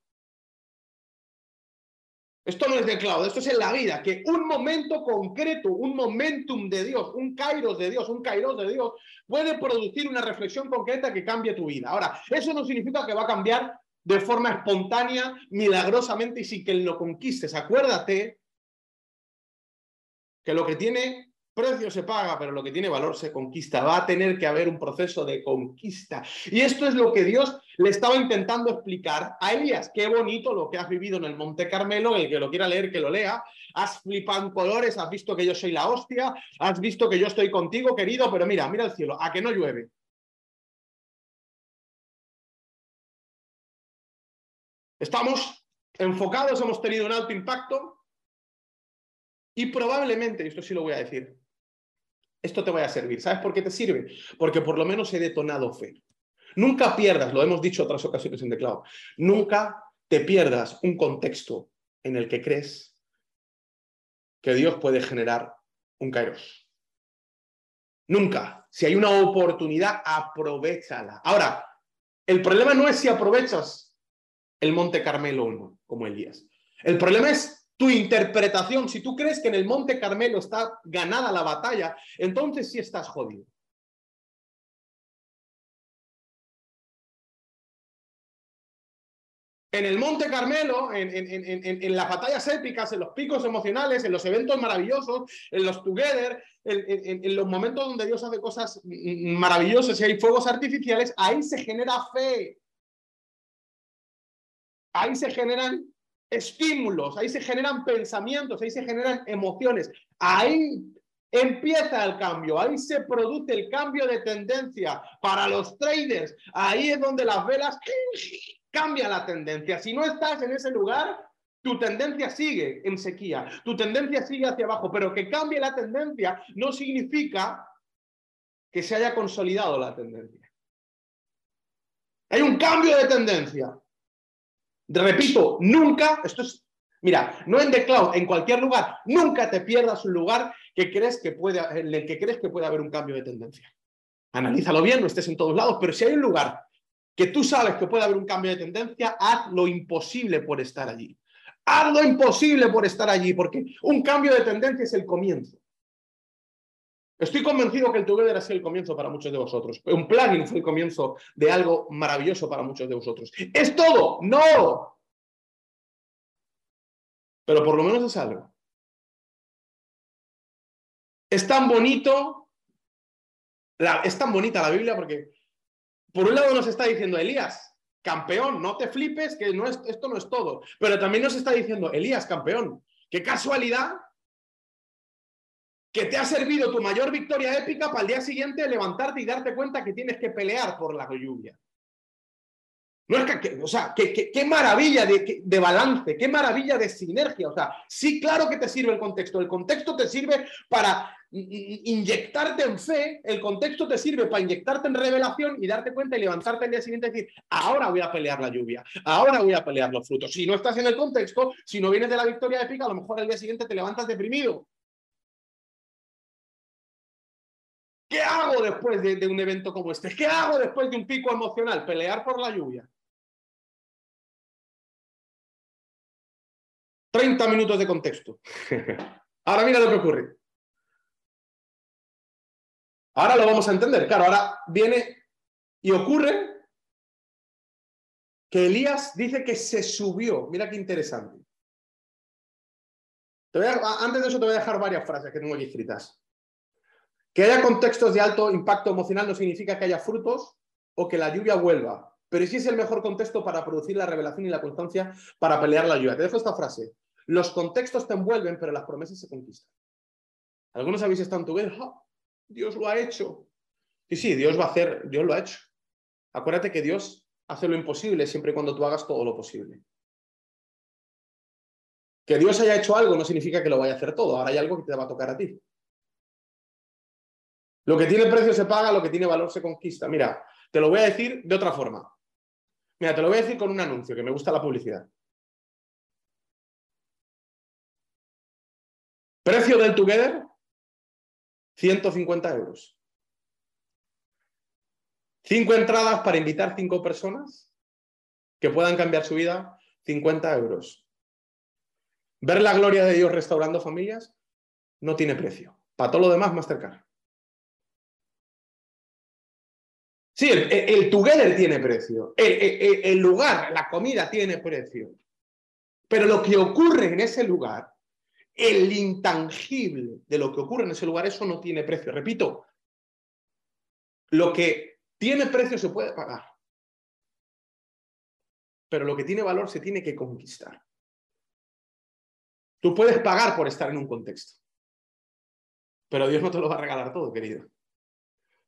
esto no es de cloud, esto es en la vida, que un momento concreto, un momentum de Dios, un kairos de Dios, un kairos de Dios, puede producir una reflexión concreta que cambie tu vida. Ahora, eso no significa que va a cambiar de forma espontánea, milagrosamente y sin que lo conquistes. Acuérdate que lo que tiene precio se paga, pero lo que tiene valor se conquista. Va a tener que haber un proceso de conquista. Y esto es lo que Dios le estaba intentando explicar a Elías. Qué bonito lo que has vivido en el Monte Carmelo, el que lo quiera leer, que lo lea. Has flipado en colores, has visto que yo soy la hostia, has visto que yo estoy contigo, querido, pero mira, mira el cielo, a que no llueve. Estamos enfocados, hemos tenido un alto impacto y probablemente, y esto sí lo voy a decir, esto te vaya a servir. ¿Sabes por qué te sirve? Porque por lo menos he detonado fe. Nunca pierdas, lo hemos dicho otras ocasiones en The Cloud, nunca te pierdas un contexto en el que crees que Dios puede generar un kairos. Nunca. Si hay una oportunidad, aprovechala. Ahora, el problema no es si aprovechas el Monte Carmelo o no, como Elías. El problema es tu interpretación. Si tú crees que en el Monte Carmelo está ganada la batalla, entonces sí estás jodido. en el Monte Carmelo, en, las batallas épicas, en los picos emocionales, en los eventos maravillosos, en los together, en, los momentos donde Dios hace cosas maravillosas y hay fuegos artificiales, ahí se genera fe. Ahí se generan estímulos, ahí se generan pensamientos, ahí se generan emociones. Ahí empieza el cambio, ahí se produce el cambio de tendencia para los traders. Ahí es donde las velas cambia la tendencia. Si no estás en ese lugar, tu tendencia sigue en sequía, tu tendencia sigue hacia abajo, pero que cambie la tendencia no significa que se haya consolidado la tendencia. Hay un cambio de tendencia. Repito, nunca, esto es, mira, no en The Cloud, en cualquier lugar, nunca te pierdas un lugar que crees que puede, en el que crees que puede haber un cambio de tendencia. Analízalo bien, no estés en todos lados, pero si hay un lugar que tú sabes que puede haber un cambio de tendencia, haz lo imposible por estar allí. Haz lo imposible por estar allí, porque un cambio de tendencia es el comienzo. Estoy convencido que el Together ha sido el comienzo para muchos de vosotros. Un plugin fue el comienzo de algo maravilloso para muchos de vosotros. ¿Es todo? No. Pero por lo menos es algo. Es tan bonito, es tan bonita la Biblia porque por un lado nos está diciendo Elías, campeón, no te flipes, que no es, esto no es todo. Pero también nos está diciendo, Elías, campeón, qué casualidad que te ha servido tu mayor victoria épica para el día siguiente levantarte y darte cuenta que tienes que pelear por la lluvia. No es que, o sea, qué maravilla de, de, balance, qué maravilla de sinergia. O sea, sí, claro que te sirve el contexto. El contexto te sirve para inyectarte en fe, el contexto te sirve para inyectarte en revelación y darte cuenta y levantarte el día siguiente y decir, ahora voy a pelear la lluvia, ahora voy a pelear los frutos. Si no estás en el contexto, si no vienes de la victoria épica, a lo mejor el día siguiente te levantas deprimido. ¿Qué hago después de, un evento como este? ¿Qué hago después de un pico emocional? Pelear por la lluvia. 30 minutos de contexto. Ahora mira lo que ocurre. Ahora lo vamos a entender. Claro, ahora viene y ocurre que Elías dice que se subió. Mira qué interesante. antes de eso te voy a dejar varias frases que tengo aquí escritas. Que haya contextos de alto impacto emocional no significa que haya frutos o que la lluvia vuelva, pero sí es el mejor contexto para producir la revelación y la constancia para pelear la lluvia. Te dejo esta frase. Los contextos te envuelven, pero las promesas se conquistan. Algunos habéis estado en tu vida, Dios lo ha hecho. Sí, sí, Dios va a hacer, Dios lo ha hecho. Acuérdate que Dios hace lo imposible siempre y cuando tú hagas todo lo posible. Que Dios haya hecho algo no significa que lo vaya a hacer todo. Ahora hay algo que te va a tocar a ti. Lo que tiene precio se paga, lo que tiene valor se conquista. Mira, te lo voy a decir de otra forma. Mira, te lo voy a decir con un anuncio, que me gusta la publicidad. Precio del Together, 150 euros. Cinco entradas para invitar cinco personas que puedan cambiar su vida, 50 euros. Ver la gloria de Dios restaurando familias no tiene precio. Para todo lo demás, Mastercard. Sí, el, together tiene precio. el lugar, la comida tiene precio. Pero lo que ocurre en ese lugar el intangible de lo que ocurre en ese lugar, eso no tiene precio. Repito, lo que tiene precio se puede pagar, pero lo que tiene valor se tiene que conquistar. Tú puedes pagar por estar en un contexto, pero Dios no te lo va a regalar todo, querido,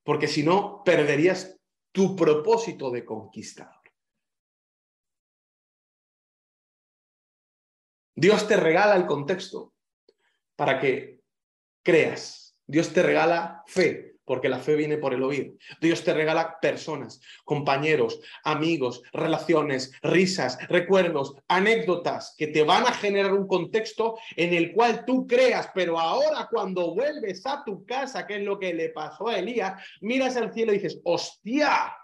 porque si no, perderías tu propósito de conquistador. Dios te regala el contexto para que creas Dios te regala fe, porque la fe viene por el oír. Dios te regala personas, compañeros, amigos, relaciones, risas, recuerdos, anécdotas que te van a generar un contexto en el cual tú creas, pero ahora cuando vuelves a tu casa, que es lo que le pasó a Elías, miras al cielo y dices, hostia,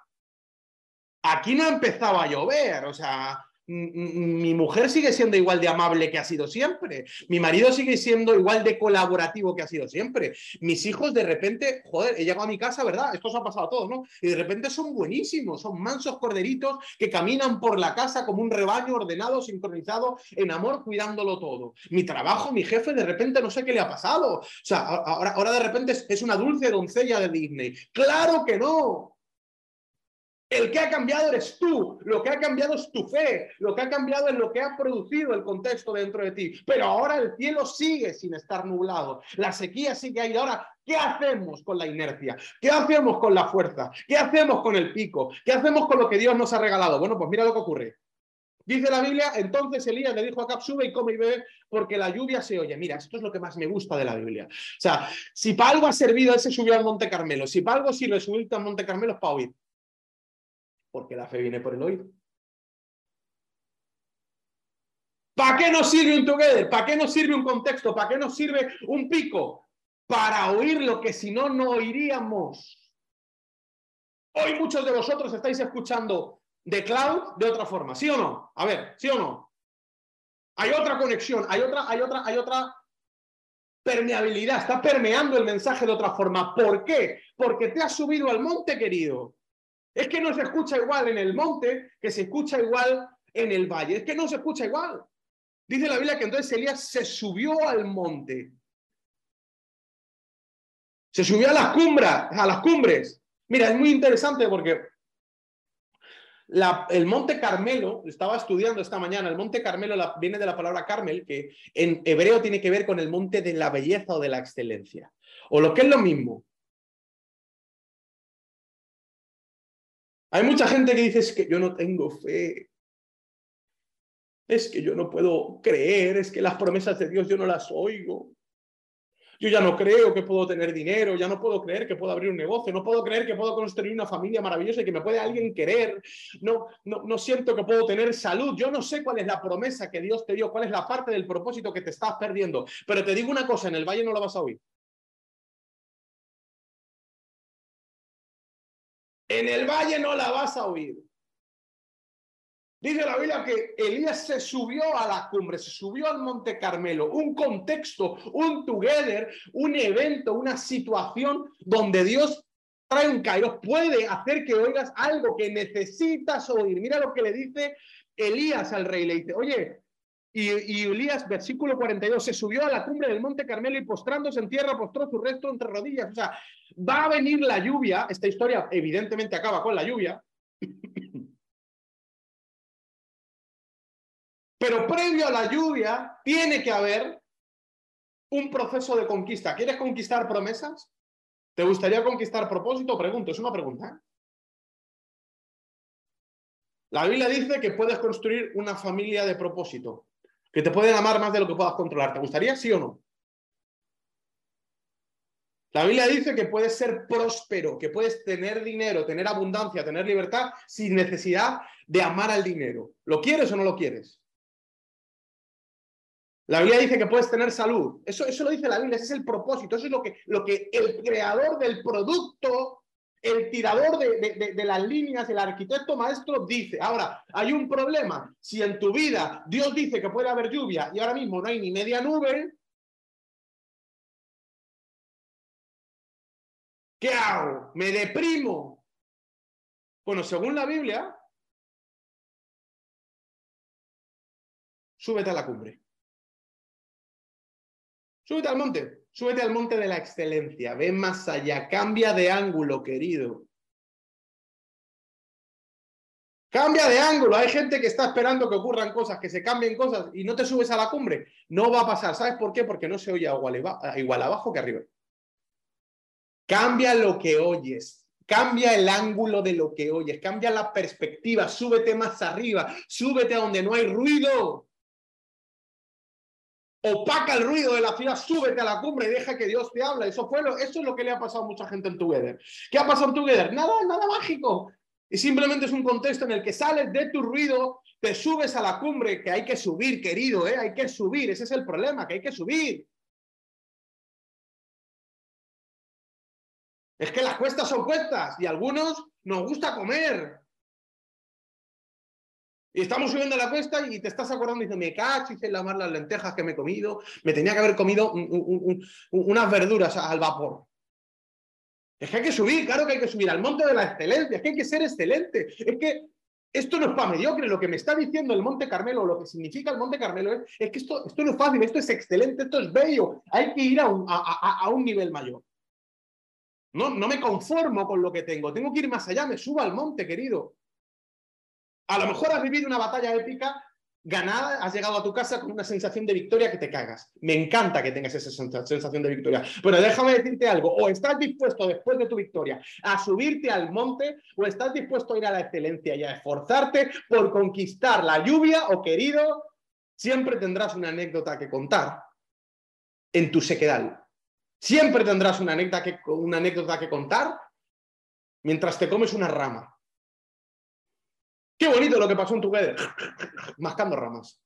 aquí no ha empezado a llover, o sea, mi mujer sigue siendo igual de amable que ha sido siempre. Mi marido sigue siendo igual de colaborativo que ha sido siempre. Mis hijos de repente, joder, he llegado a mi casa, ¿verdad? Esto se ha pasado a todos, ¿no? Y de repente son buenísimos, son mansos corderitos que caminan por la casa como un rebaño ordenado, sincronizado, en amor, cuidándolo todo. Mi trabajo, mi jefe, de repente no sé qué le ha pasado. O sea, ahora, ahora de repente es una dulce doncella de Disney. Claro que no. El que ha cambiado eres tú, lo que ha cambiado es tu fe, lo que ha cambiado es lo que ha producido el contexto dentro de ti. Pero ahora el cielo sigue sin estar nublado, la sequía sigue ahí. Ahora, ¿qué hacemos con la inercia? ¿Qué hacemos con la fuerza? ¿Qué hacemos con el pico? ¿Qué hacemos con lo que Dios nos ha regalado? Bueno, pues mira lo que ocurre. Dice la Biblia, entonces Elías le dijo a Cap, sube y come y bebe porque la lluvia se oye. Mira, esto es lo que más me gusta de la Biblia. O sea, si para algo ha servido ese subió al Monte Carmelo, si para algo sirve subir al Monte Carmelo es para oír porque la fe viene por el oído. ¿Para qué nos sirve un together? ¿Para qué nos sirve un contexto? ¿Para qué nos sirve un pico? Para oír lo que si no, no oiríamos. Hoy muchos de vosotros estáis escuchando de cloud de otra forma, ¿sí o no? A ver, ¿sí o no? Hay otra conexión, hay otra, hay otra, hay otra permeabilidad, está permeando el mensaje de otra forma. ¿Por qué? Porque te has subido al monte, querido. Es que no se escucha igual en el monte que se escucha igual en el valle. Es que no se escucha igual. Dice la Biblia que entonces Elías se subió al monte. Se subió a las cumbres, a las cumbres. Mira, es muy interesante porque el monte Carmelo, estaba estudiando esta mañana, el monte Carmelo viene de la palabra Carmel, que en hebreo tiene que ver con el monte de la belleza o de la excelencia. O lo que es lo mismo, Hay mucha gente que dice es que yo no tengo fe, es que yo no puedo creer, es que las promesas de Dios yo no las oigo. Yo ya no creo que puedo tener dinero, ya no puedo creer que puedo abrir un negocio, no puedo creer que puedo construir una familia maravillosa y que me puede alguien querer. No, no, no siento que puedo tener salud. Yo no sé cuál es la promesa que Dios te dio, cuál es la parte del propósito que te estás perdiendo. Pero te digo una cosa, en el valle no lo vas a oír. En el valle no la vas a oír. Dice la Biblia que Elías se subió a la cumbre, se subió al Monte Carmelo, un contexto, un together, un evento, una situación donde Dios trae un kairos, puede hacer que oigas algo que necesitas oír. Mira lo que le dice Elías al rey, le dice, oye, y, y, Elías, versículo 42, se subió a la cumbre del monte Carmelo y postrándose en tierra, postró su resto entre rodillas. O sea, va a venir la lluvia. Esta historia evidentemente acaba con la lluvia. Pero previo a la lluvia tiene que haber un proceso de conquista. ¿Quieres conquistar promesas? ¿Te gustaría conquistar propósito? Pregunto, es una pregunta. ¿eh? La Biblia dice que puedes construir una familia de propósito que te pueden amar más de lo que puedas controlar. ¿Te gustaría, sí o no? La Biblia dice que puedes ser próspero, que puedes tener dinero, tener abundancia, tener libertad sin necesidad de amar al dinero. ¿Lo quieres o no lo quieres? La Biblia dice que puedes tener salud. Eso, eso lo dice la Biblia, ese es el propósito, eso es lo que, lo que el creador del producto el tirador de, las líneas, el arquitecto maestro dice, ahora, hay un problema, si en tu vida Dios dice que puede haber lluvia y ahora mismo no hay ni media nube, ¿qué hago? ¿Me deprimo? Bueno, según la Biblia, súbete a la cumbre. Súbete al monte. Súbete al monte de la excelencia, ve más allá, cambia de ángulo, querido. Cambia de ángulo. Hay gente que está esperando que ocurran cosas, que se cambien cosas y no te subes a la cumbre. No va a pasar. ¿Sabes por qué? Porque no se oye igual, abajo que arriba. Cambia lo que oyes. Cambia el ángulo de lo que oyes. Cambia la perspectiva. Súbete más arriba. Súbete a donde no hay ruido. Opaca el ruido de la ciudad, súbete a la cumbre y deja que Dios te hable. Eso, fue lo, eso es lo que le ha pasado a mucha gente en Together. ¿Qué ha pasado en Together? Nada, nada mágico. Y simplemente es un contexto en el que sales de tu ruido, te subes a la cumbre, que hay que subir, querido, ¿eh? hay que subir. Ese es el problema, que hay que subir. Es que las cuestas son cuestas y a algunos nos gusta comer. Y estamos subiendo la cuesta y te estás acordando y dices, me cacho, hice lavar las lentejas que me he comido, me tenía que haber comido unas verduras al vapor. Es que hay que subir, claro que hay que subir al monte de la excelencia, es que hay que ser excelente. Es que esto no es para mediocre, lo que me está diciendo el Monte Carmelo, lo que significa el Monte Carmelo es, es que esto, esto no es fácil, esto es excelente, esto es bello, hay que ir a un, a un nivel mayor. No, no me conformo con lo que tengo, tengo que ir más allá, me subo al monte, querido. A lo mejor has vivido una batalla épica ganada, has llegado a tu casa con una sensación de victoria que te cagas. Me encanta que tengas esa sensación de victoria. Pero déjame decirte algo, o estás dispuesto después de tu victoria a subirte al monte, o estás dispuesto a ir a la excelencia y a esforzarte por conquistar la lluvia, o querido, siempre tendrás una anécdota que contar en tu sequedal. Siempre tendrás una anécdota que, una anécdota que contar mientras te comes una rama. Qué bonito lo que pasó en tu vida. Mascando ramas.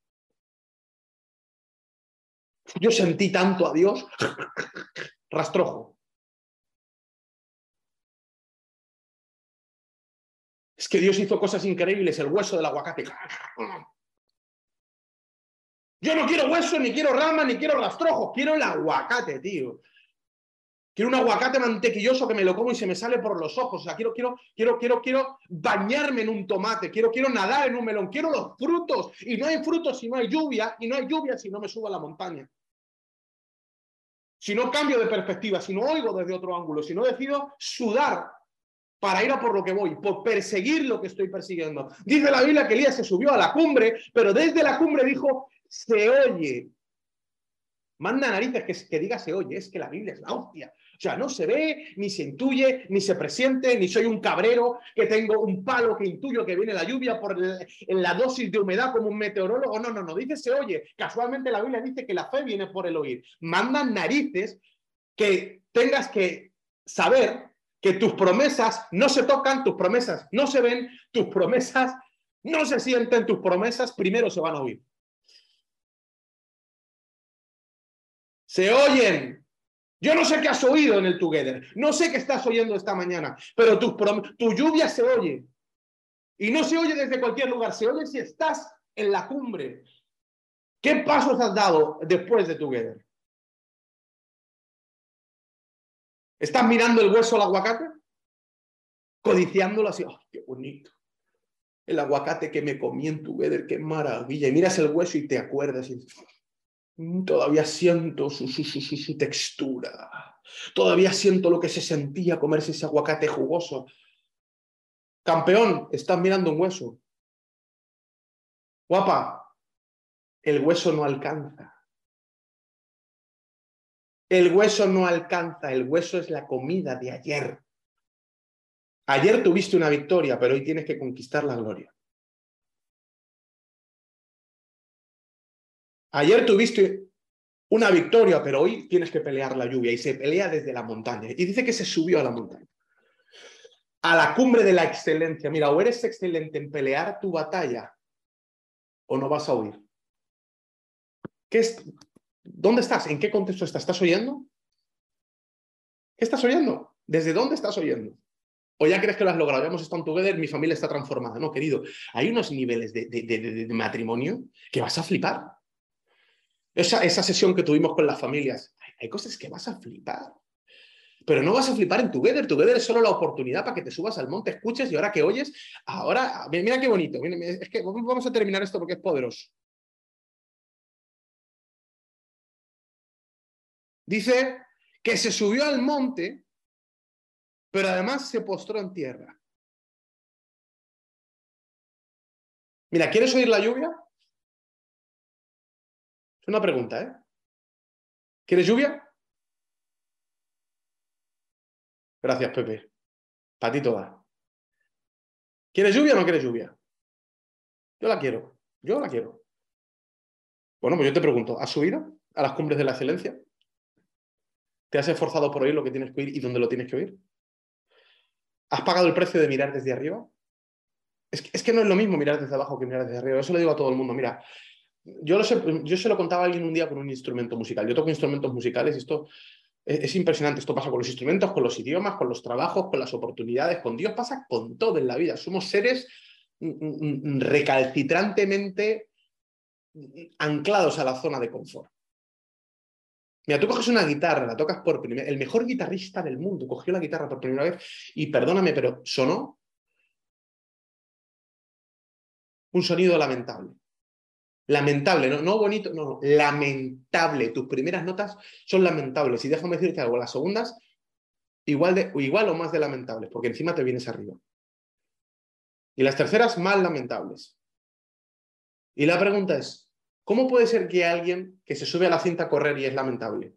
Yo sentí tanto a Dios. Rastrojo. Es que Dios hizo cosas increíbles, el hueso del aguacate. Yo no quiero hueso, ni quiero rama, ni quiero rastrojo, quiero el aguacate, tío. Quiero un aguacate mantequilloso que me lo como y se me sale por los ojos. O sea, quiero, quiero, quiero, quiero, quiero bañarme en un tomate, quiero, quiero nadar en un melón, quiero los frutos. Y no hay frutos si no hay lluvia, y no hay lluvia si no me subo a la montaña. Si no cambio de perspectiva, si no oigo desde otro ángulo, si no decido sudar para ir a por lo que voy, por perseguir lo que estoy persiguiendo. Dice la Biblia que Elías se subió a la cumbre, pero desde la cumbre dijo, se oye. Manda narices que, que diga se oye, es que la Biblia es la hostia. O sea, no se ve, ni se intuye, ni se presiente, ni soy un cabrero que tengo un palo que intuyo que viene la lluvia por en la dosis de humedad como un meteorólogo. No, no, no, dice se oye. Casualmente la Biblia dice que la fe viene por el oír. Mandan narices que tengas que saber que tus promesas no se tocan, tus promesas no se ven, tus promesas no se sienten, tus promesas primero se van a oír. Se oyen, yo no sé qué has oído en el Together, no sé qué estás oyendo esta mañana, pero tu, lluvia se oye. Y no se oye desde cualquier lugar, se oye si estás en la cumbre. ¿Qué pasos has dado después de Together? ¿Estás mirando el hueso al aguacate? Codiciándolo así, ¡oh, qué bonito! El aguacate que me comí en Together, qué maravilla. Y miras el hueso y te acuerdas y todavía siento su, su, textura. Todavía siento lo que se sentía comerse ese aguacate jugoso. Campeón, estás mirando un hueso. Guapa, el hueso no alcanza. El hueso no alcanza, el hueso es la comida de ayer. Ayer tuviste una victoria, pero hoy tienes que conquistar la gloria. Ayer tuviste una victoria, pero hoy tienes que pelear la lluvia y se pelea desde la montaña. Y dice que se subió a la montaña. A la cumbre de la excelencia. Mira, o eres excelente en pelear tu batalla o no vas a huir. ¿Qué? ¿Dónde estás? ¿En qué contexto estás? ¿Estás oyendo? ¿Qué estás oyendo? ¿Desde dónde estás oyendo? ¿O ya crees que lo has logrado? Ya hemos estado together, mi familia está transformada. No, querido, hay unos niveles de, de matrimonio que vas a flipar. Esa, esa sesión que tuvimos con las familias, hay cosas que vas a flipar. Pero no vas a flipar en Together. Together es solo la oportunidad para que te subas al monte, escuches y ahora que oyes, ahora, mira qué bonito. es que vamos a terminar esto porque es poderoso. Dice que se subió al monte, pero además se postró en tierra. Mira, ¿quieres oír la lluvia? Es una pregunta, ¿eh? ¿Quieres lluvia? Gracias, Pepe. Para ti toda. ¿Quieres lluvia o no quieres lluvia? Yo la quiero. Yo la quiero. Bueno, pues yo te pregunto, ¿has subido? a las cumbres de la excelencia? ¿Te has esforzado por oír lo que tienes que oír y dónde lo tienes que oír? ¿Has pagado el precio de mirar desde arriba? Es que, es que no es lo mismo mirar desde abajo que mirar desde arriba. Eso lo digo a todo el mundo. Mira, yo, lo sé, yo se lo contaba a alguien un día con un instrumento musical. Yo toco instrumentos musicales y esto es, impresionante. Esto pasa con los instrumentos, con los idiomas, con los trabajos, con las oportunidades, con Dios. Pasa con todo en la vida. Somos seres mm, mm, mm, recalcitrantemente anclados a la zona de confort. Mira, tú coges una guitarra, la tocas por primera. El mejor guitarrista del mundo cogió la guitarra por primera vez y perdóname, pero sonó un sonido lamentable. Lamentable, no, no bonito, no, lamentable. Tus primeras notas son lamentables. Y déjame decirte algo, las segundas, igual, de, igual o más de lamentables, porque encima te vienes arriba. Y las terceras, más lamentables. Y la pregunta es, ¿Cómo puede ser que alguien que se sube a la cinta a correr y es lamentable?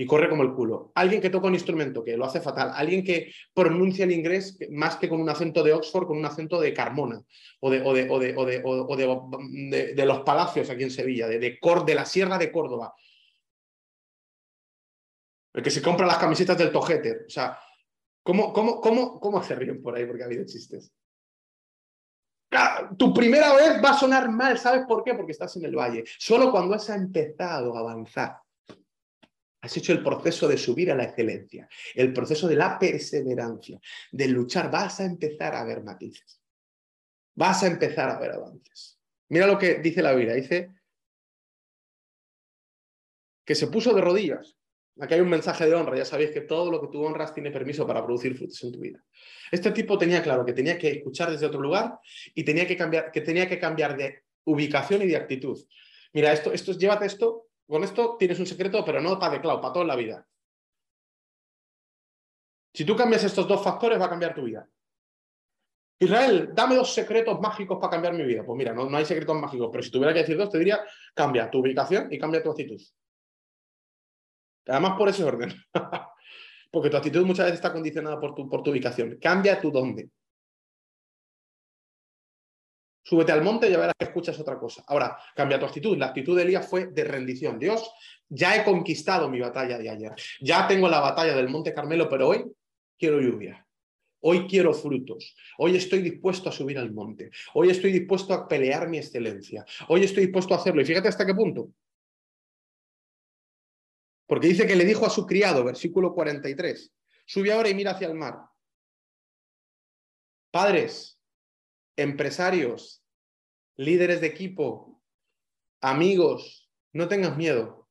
Y corre como el culo. Alguien que toca un instrumento que lo hace fatal. Alguien que pronuncia el inglés más que con un acento de Oxford, con un acento de Carmona. O de, o de, de, los palacios aquí en Sevilla. De, de, de la Sierra de Córdoba. El que se compra las camisetas del Tojeter. O sea, ¿cómo, cómo, cómo, cómo se ríen por ahí? Porque ha habido chistes tu primera vez va a sonar mal, ¿sabes por qué? Porque estás en el valle. Solo cuando has empezado a avanzar, has hecho el proceso de subir a la excelencia, el proceso de la perseverancia, de luchar, vas a empezar a ver matices. Vas a empezar a ver avances. Mira lo que dice la Biblia, dice que se puso de rodillas Aquí hay un mensaje de honra. Ya sabéis que todo lo que tú honras tiene permiso para producir frutos en tu vida. Este tipo tenía claro que tenía que escuchar desde otro lugar y tenía que cambiar, que tenía que cambiar de ubicación y de actitud. Mira, esto, esto llévate esto. Con esto tienes un secreto, pero no para de clavo, para toda la vida. Si tú cambias estos dos factores, va a cambiar tu vida. Israel, dame dos secretos mágicos para cambiar mi vida. Pues mira, no, no hay secretos mágicos, pero si tuviera que decir dos, te diría, cambia tu ubicación y cambia tu actitud. Además por ese orden. Porque tu actitud muchas veces está condicionada por tu, por tu ubicación. Cambia tu dónde. Súbete al monte y ya verás que escuchas otra cosa. Ahora, cambia tu actitud. La actitud de Elías fue de rendición. Dios, ya he conquistado mi batalla de ayer. Ya tengo la batalla del Monte Carmelo, pero hoy quiero lluvia. Hoy quiero frutos. Hoy estoy dispuesto a subir al monte. Hoy estoy dispuesto a pelear mi excelencia. Hoy estoy dispuesto a hacerlo. Y fíjate hasta qué punto. Porque dice que le dijo a su criado, versículo 43, sube ahora y mira hacia el mar. Padres, empresarios, líderes de equipo, amigos, no tengas miedo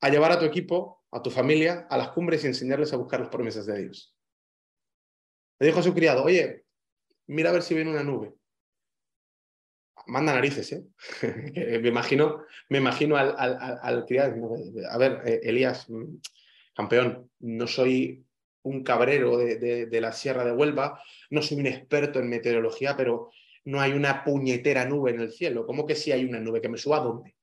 a llevar a tu equipo, a tu familia, a las cumbres y enseñarles a buscar las promesas de Dios. Le dijo a su criado, oye, mira a ver si viene una nube manda narices, ¿eh? me imagino, me imagino al, al, criado. A ver, eh, Elías, mm, campeón, no soy un cabrero de, de, la Sierra de Huelva, no soy un experto en meteorología, pero no hay una puñetera nube en el cielo. ¿Cómo que si hay una nube? ¿Que me suba a dónde?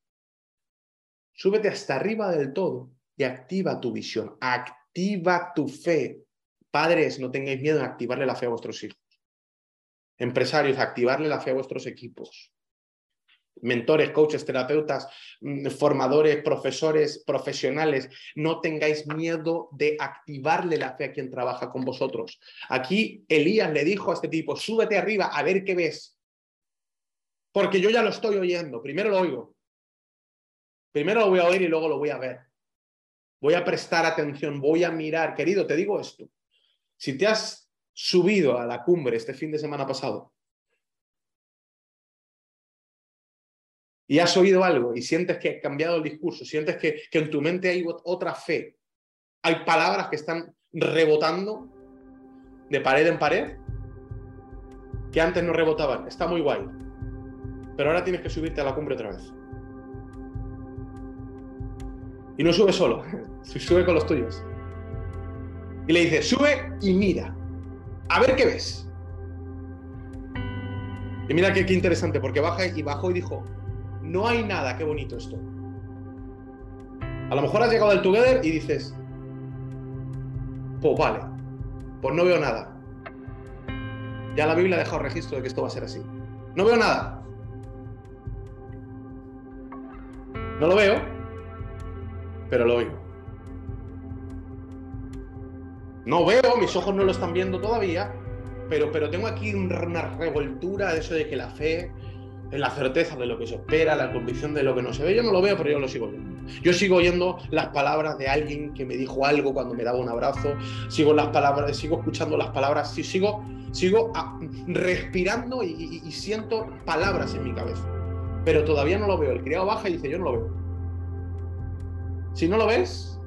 Súbete hasta arriba del todo y activa tu visión, activa tu fe. Padres, no tengáis miedo en activarle la fe a vuestros hijos. Empresarios, activarle la fe a vuestros equipos. Mentores, coaches, terapeutas, mm, formadores, profesores, profesionales, no tengáis miedo de activarle la fe a quien trabaja con vosotros. Aquí Elías le dijo a este tipo, súbete arriba a ver qué ves. Porque yo ya lo estoy oyendo. Primero lo oigo. Primero lo voy a oír y luego lo voy a ver. Voy a prestar atención, voy a mirar. Querido, te digo esto. Si te has subido a la cumbre este fin de semana pasado y has oído algo y sientes que ha cambiado el discurso, sientes que, que en tu mente hay otra fe, hay palabras que están rebotando de pared en pared que antes no rebotaban. Está muy guay. Pero ahora tienes que subirte a la cumbre otra vez. Y no sube solo, sube con los tuyos. Y le dice, sube y mira a ver qué ves. Y mira qué, interesante, porque baja y bajó y dijo, no hay nada, qué bonito esto. A lo mejor has llegado al Together y dices, pues vale, pues no veo nada. Ya la Biblia ha dejado registro de que esto va a ser así. No veo nada. No lo veo, pero lo oigo. No veo, mis ojos no lo están viendo todavía, pero, pero tengo aquí una revoltura de eso de que la fe la certeza de lo que se espera, la convicción de lo que no se ve. Yo no lo veo, pero yo lo sigo viendo. Yo sigo oyendo las palabras de alguien que me dijo algo cuando me daba un abrazo, sigo las palabras, sigo escuchando las palabras, sigo, sigo ah, respirando y, y siento palabras en mi cabeza. Pero todavía no lo veo. El criado baja y dice, yo no lo veo. Si no lo ves,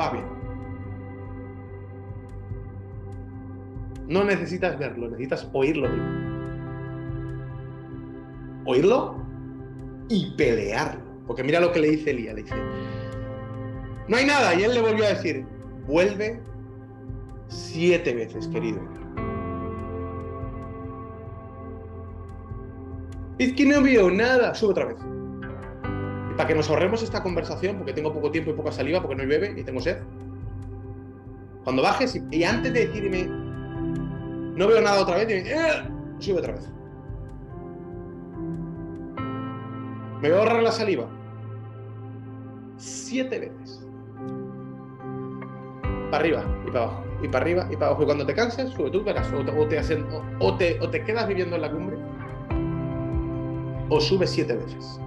va bien. No necesitas verlo, necesitas oírlo Oírlo y pelearlo. Porque mira lo que le dice Elías, le dice, no hay nada. Y él le volvió a decir, vuelve siete veces, querido. Es que no veo nada. Sube otra vez. Y para que nos ahorremos esta conversación, porque tengo poco tiempo y poca saliva, porque no llueve y tengo sed. Cuando bajes y, antes de decirme, no veo nada otra vez, eh", sube otra vez. Me voy a ahorrar la saliva siete veces. Para arriba y para abajo, y para arriba y para abajo. Y cuando te canses, sube tú, verás, o te, o te, o te quedas viviendo en la cumbre, o subes siete veces.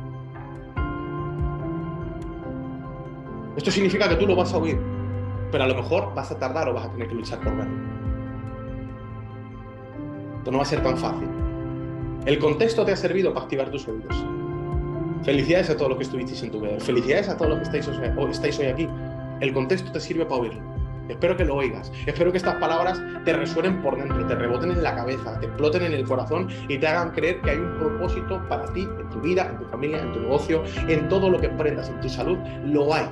Esto significa que tú lo vas a oír, pero a lo mejor vas a tardar o vas a tener que luchar por verlo. Esto no va a ser tan fácil. El contexto te ha servido para activar tus oídos. Felicidades a todos los que estuvisteis en tu vida. Felicidades a todos los que estáis, estáis hoy aquí. El contexto te sirve para oírlo. Espero que lo oigas. Espero que estas palabras te resuenen por dentro, te reboten en la cabeza, te exploten en el corazón y te hagan creer que hay un propósito para ti, en tu vida, en tu familia, en tu negocio, en todo lo que emprendas, en tu salud. Lo hay.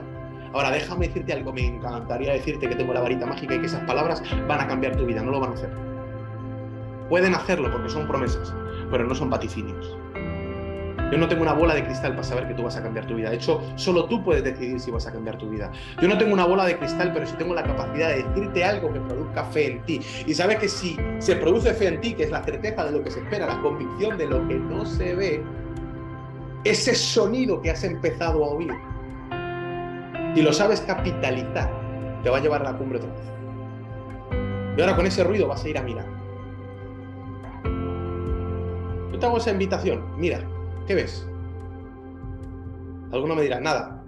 Ahora déjame decirte algo. Me encantaría decirte que tengo la varita mágica y que esas palabras van a cambiar tu vida. No lo van a hacer. Pueden hacerlo porque son promesas, pero no son vaticinios. Yo no tengo una bola de cristal para saber que tú vas a cambiar tu vida. De hecho, solo tú puedes decidir si vas a cambiar tu vida. Yo no tengo una bola de cristal, pero sí tengo la capacidad de decirte algo que produzca fe en ti. Y sabes que si se produce fe en ti, que es la certeza de lo que se espera, la convicción de lo que no se ve, ese sonido que has empezado a oír, y lo sabes capitalizar, te va a llevar a la cumbre otra vez. Y ahora con ese ruido vas a ir a mirar. Yo te hago esa invitación. Mira, ¿Qué ves? Alguno me dirá, nada.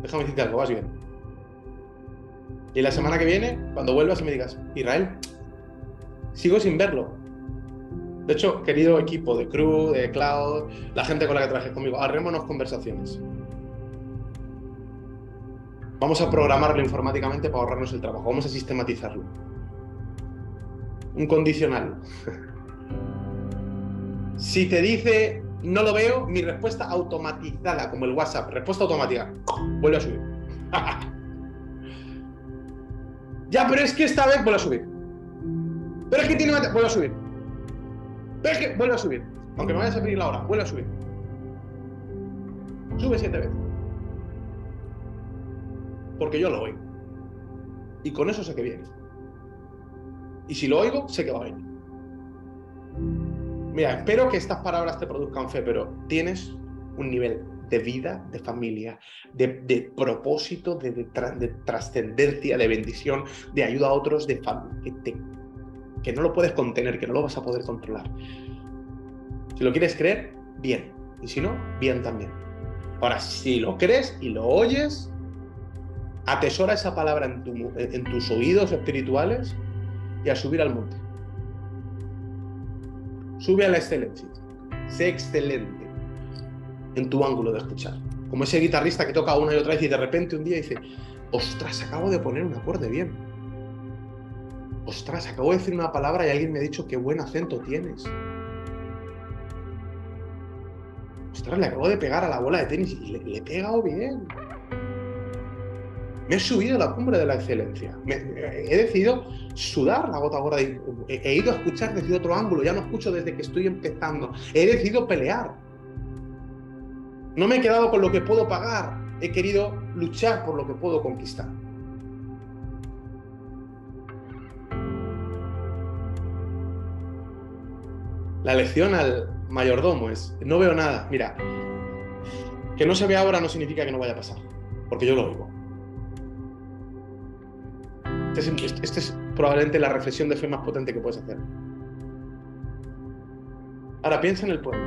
Déjame decirte algo, vas bien. Y la semana que viene, cuando vuelvas y me digas, Israel, sigo sin verlo. De hecho, querido equipo de crew, de cloud, la gente con la que trabajes conmigo, arrémonos conversaciones. Vamos a programarlo informáticamente para ahorrarnos el trabajo. Vamos a sistematizarlo. Un condicional. si te dice no lo veo, mi respuesta automatizada, como el WhatsApp, respuesta automática, vuelve a subir. ya, pero es que esta vez vuelve a subir. Pero es que tiene vuelve a subir. Pero es que vuelve a subir. Aunque me vayas a pedir la hora, vuelve a subir. Sube siete veces. Porque yo lo oigo. Y con eso sé que viene. Y si lo oigo, sé que va a venir. Mira, espero que estas palabras te produzcan fe, pero tienes un nivel de vida, de familia, de, propósito, de, trascendencia, de bendición, de ayuda a otros, de que, que no lo puedes contener, que no lo vas a poder controlar. Si lo quieres creer, bien. Y si no, bien también. Ahora, si lo crees y lo oyes, atesora esa palabra en, en tus oídos espirituales y a subir al monte. Sube a la excelencia. Sé excelente en tu ángulo de escuchar. Como ese guitarrista que toca una y otra vez y de repente un día dice, ostras, acabo de poner un acorde bien. Ostras, acabo de decir una palabra y alguien me ha dicho qué buen acento tienes. Ostras, le acabo de pegar a la bola de tenis y le, he pegado bien. Me he subido a la cumbre de la excelencia. he decidido sudar la gota gorda. He, he ido a escuchar desde otro ángulo, ya no escucho desde que estoy empezando. He decidido pelear. No me he quedado con lo que puedo pagar. He querido luchar por lo que puedo conquistar. La lección al mayordomo es, no veo nada. Mira, Que no se ve ahora no significa que no vaya a pasar, porque yo lo oigo. Esta es, este es probablemente la reflexión de fe más potente que puedes hacer. Ahora piensa en el pueblo.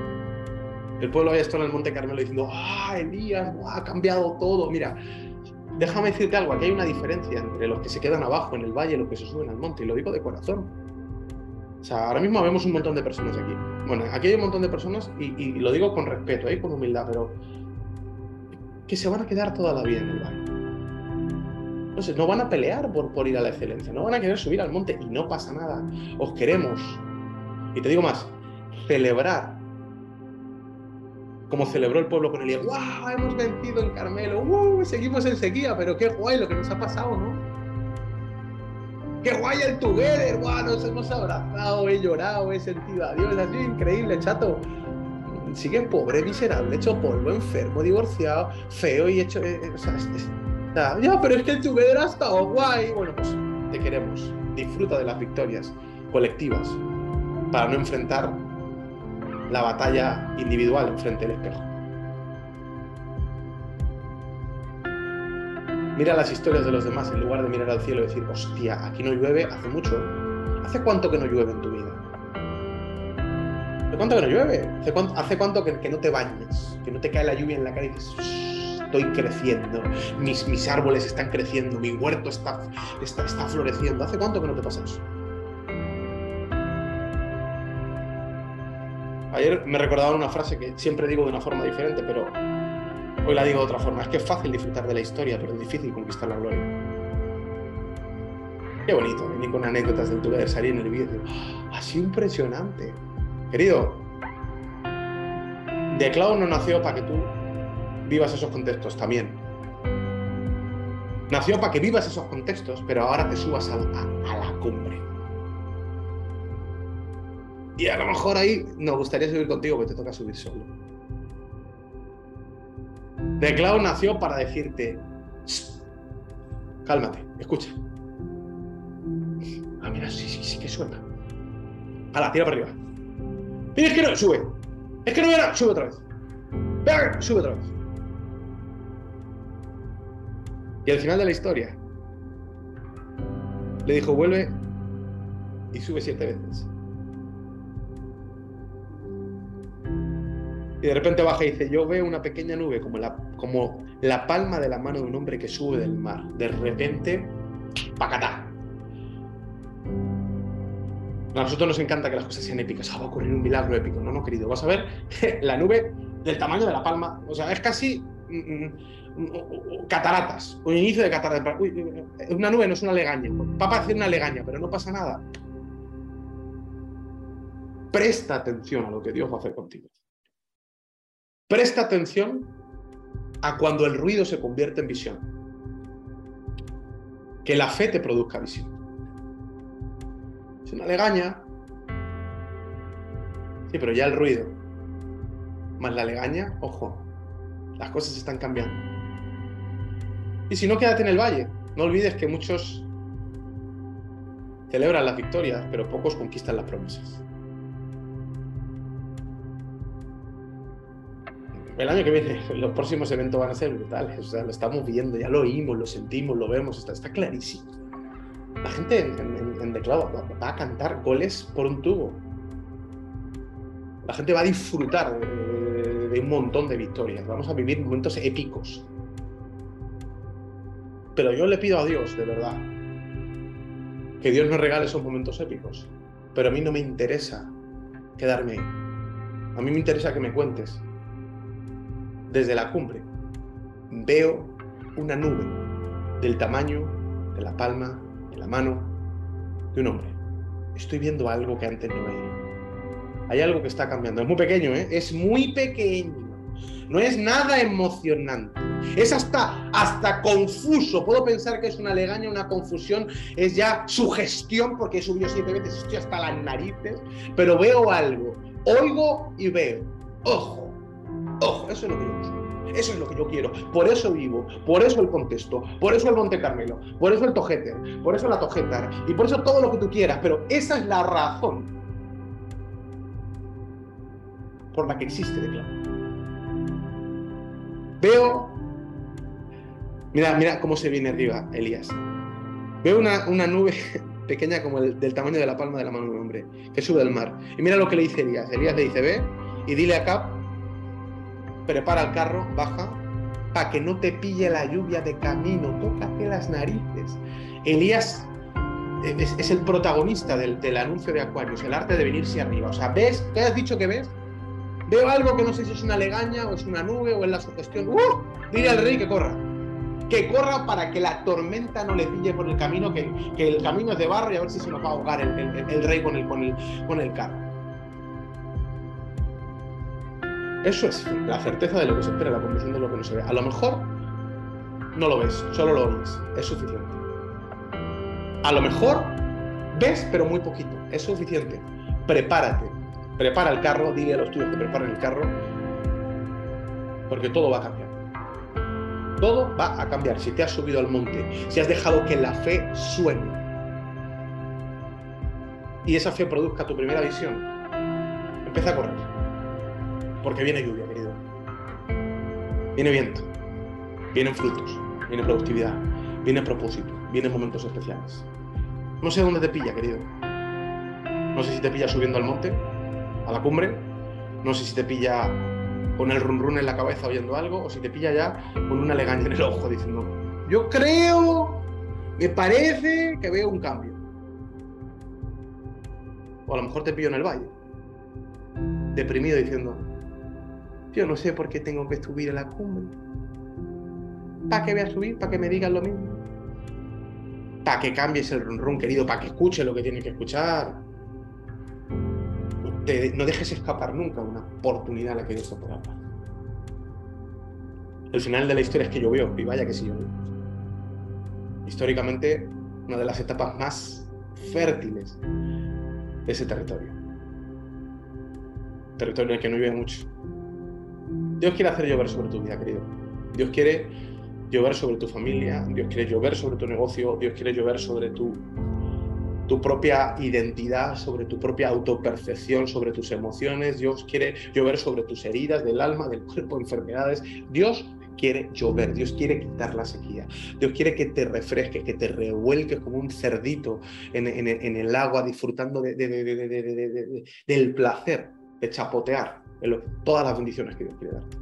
El pueblo había estado en el Monte Carmelo diciendo, ah, Elías, ha cambiado todo. Mira, déjame decirte algo, aquí hay una diferencia entre los que se quedan abajo en el valle y los que se suben al monte, y lo digo de corazón. O sea, ahora mismo vemos un montón de personas aquí. Bueno, aquí hay un montón de personas, y, lo digo con respeto, y ¿eh? con humildad, pero que se van a quedar toda la vida en el valle. Entonces, no van a pelear por, por ir a la excelencia, no van a querer subir al monte y no pasa nada. Os queremos. Y te digo más, celebrar como celebró el pueblo con Elías. ¡Wow! Hemos vencido el Carmelo. ¡Uh! Seguimos en sequía, pero qué guay lo que nos ha pasado, ¿no? ¡Qué guay el Together! ¡Wow! Nos hemos abrazado, he llorado, he sentido a Dios. Ha sido increíble, chato. Sigue pobre, miserable, hecho polvo, enfermo, divorciado, feo y hecho. Eh, eh, o sea, ya, pero es que el Together ha estado guay. Bueno, pues te queremos. Disfruta de las victorias colectivas para no enfrentar la batalla individual enfrente del espejo. Mira las historias de los demás en lugar de mirar al cielo y decir, hostia, aquí no llueve hace mucho. ¿Hace cuánto que no llueve en tu vida? ¿Hace cuánto que no llueve? ¿Hace cuánto, que, no te bañas? Que no te cae la lluvia en la cara y dices, estoy creciendo, mis, mis árboles están creciendo, mi huerto está, está, está floreciendo. ¿Hace cuánto que no te pasa eso? Ayer me recordaba una frase que siempre digo de una forma diferente, pero hoy la digo de otra forma. Es que es fácil disfrutar de la historia, pero es difícil conquistar la gloria. Qué bonito, venir con anécdotas del de salir en el vídeo. Así impresionante. Querido, The Cloud no nació para que tú vivas esos contextos también. Nació para que vivas esos contextos, pero ahora te subas a la cumbre. Y a lo mejor ahí nos gustaría subir contigo, pero te toca subir solo. The Cloud nació para decirte, cálmate, escucha. Ah, mira, sí, sí, sí que suena. Hala, tira para arriba. Mira, que no, sube. Es que no viene, sube otra vez. Venga, sube otra vez. Y al final de la historia, le dijo, vuelve y sube siete veces. Y de repente baja y dice, yo veo una pequeña nube como la, como la palma de la mano de un hombre que sube del mar. De repente, ¡pacatá! A nosotros nos encanta que las cosas sean épicas. Ah, va a ocurrir un milagro épico. No, no, querido. Vas a ver la nube del tamaño de la palma. O sea, es casi mm, mm, cataratas. Un inicio de cataratas. una nube no es una legaña. A parecer una legaña, pero no pasa nada. Presta atención a lo que Dios va a hacer contigo. Presta atención a cuando el ruido se convierte en visión. Que la fe te produzca visión. Es una legaña. Sí, pero ya el ruido. Más la legaña, ojo, las cosas están cambiando. Y si no, quédate en el valle. No olvides que muchos celebran las victorias, pero pocos conquistan las promesas. el año que viene, los próximos eventos van a ser brutales. O sea, lo estamos viendo, ya lo oímos, lo sentimos, lo vemos, está, está clarísimo. La gente en, en, va a cantar goles por un tubo. La gente va a disfrutar de un montón de victorias. Vamos a vivir momentos épicos. Pero yo le pido a Dios, de verdad, que Dios nos regale esos momentos épicos. Pero a mí no me interesa quedarme ahí. A mí me interesa que me cuentes desde la cumbre, veo una nube del tamaño de la palma de la mano de un hombre. Estoy viendo algo que antes no veía. Hay algo que está cambiando. Es muy pequeño, ¿eh? Es muy pequeño. No es nada emocionante. Es hasta, hasta confuso. Puedo pensar que es una legaña, una confusión. Es ya sugestión porque he subido siete veces, estoy hasta las narices. Pero veo algo. Oigo y veo. Ojo Ojo, eso es lo que yo busco. Eso es lo que yo quiero. Por eso vivo, por eso el contexto, por eso el Monte Carmelo, por eso el Tojeter, por eso la Tojetar y por eso todo lo que tú quieras. Pero esa es la razón por la que existe Declaro. Veo, mira, mira cómo se viene arriba Elías. Veo una, una nube pequeña como el, del tamaño de la palma de la mano de un hombre, que sube del mar. Y mira lo que le dice Elías. Elías le dice, ve y dile a Cap, prepara el carro, baja, para que no te pille la lluvia de camino, tócate las narices. Elías es, el protagonista del, del, anuncio de Aquarius, el arte de venirse arriba. O sea, ¿ves? ¿Qué has dicho que ves? Veo algo que no sé si es una legaña o es una nube o es la sugestión. ¡Uh! Dile al rey que corra. Que corra para que la tormenta no le pille por el camino, que, el camino es de barro y a ver si se nos va a ahogar el, el, rey con el, con, el, con el carro. Eso es la certeza de lo que se espera, la convicción de lo que no se ve. A lo mejor no lo ves, solo lo oyes. Es suficiente. A lo mejor ves, pero muy poquito. Es suficiente. Prepárate. Prepara el carro, dile a los tuyos que preparen el carro, porque todo va a cambiar. Todo va a cambiar. Si te has subido al monte, si has dejado que la fe suene y esa fe produzca tu primera visión, empieza a correr. Porque viene lluvia, querido. Viene viento. Vienen frutos. Viene productividad. Viene propósito. Vienen momentos especiales. No sé dónde te pilla, querido. No sé si te pilla subiendo al monte, a la cumbre. No sé si te pilla con el run run en la cabeza oyendo algo o si te pilla ya con una legaña en el ojo diciendo, yo creo, me parece que veo un cambio. O a lo mejor te pillo en el valle, deprimido diciendo, yo no sé por qué tengo que subir a la cumbre. ¿Para qué voy a subir? ¿Para que me digan lo mismo? ¿Para que cambies el run run, querido? ¿Para que escuche lo que tiene que escuchar? No dejes escapar nunca una oportunidad a la que Dios te pueda dar. El final de la historia es que llovió, y vaya que sí llovió. Históricamente, una de las etapas más fértiles de ese territorio. Territorio en el que no llueve mucho. Dios quiere hacer llover sobre tu vida, querido. Dios quiere llover sobre tu familia, Dios quiere llover sobre tu negocio, Dios quiere llover sobre tu tu propia identidad, sobre tu propia autopercepción, sobre tus emociones. Dios quiere llover sobre tus heridas del alma, del cuerpo, enfermedades. Dios quiere llover, Dios quiere quitar la sequía, Dios quiere que te refresques, que te revuelques como un cerdito en, el agua, disfrutando del placer de chapotear en todas las bendiciones que Dios quiere darte.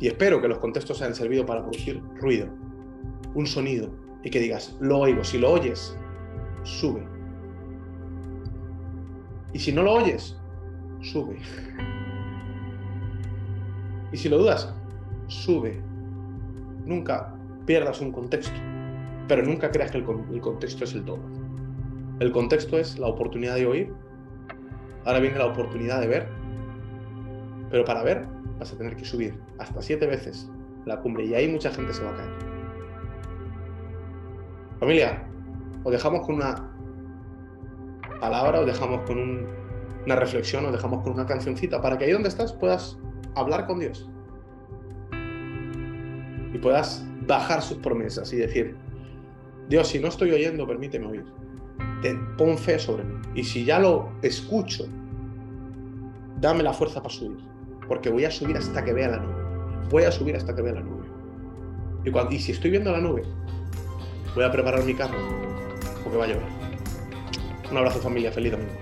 Y espero que los contextos hayan servido para producir ruido, un sonido, y que digas, lo oigo. Si lo oyes, sube. Y si no lo oyes, sube. Y si lo dudas, sube. Nunca pierdas un contexto, pero nunca creas que el, contexto es el todo. El contexto es la oportunidad de oír. Ahora viene la oportunidad de ver. Pero para ver vas a tener que subir hasta siete veces la cumbre y ahí mucha gente se va a caer. Familia, os dejamos con una palabra, os dejamos con una reflexión, os dejamos con una cancioncita para que ahí donde estás puedas hablar con Dios y puedas bajar sus promesas y decir, Dios, si no estoy oyendo, permíteme oír. Pon fe sobre mí. Y si ya lo escucho, dame la fuerza para subir. Porque voy a subir hasta que vea la nube. Voy a subir hasta que vea la nube. Y, cuando, y si estoy viendo la nube, Voy a preparar mi carro porque va a llover. Un abrazo familia, feliz domingo.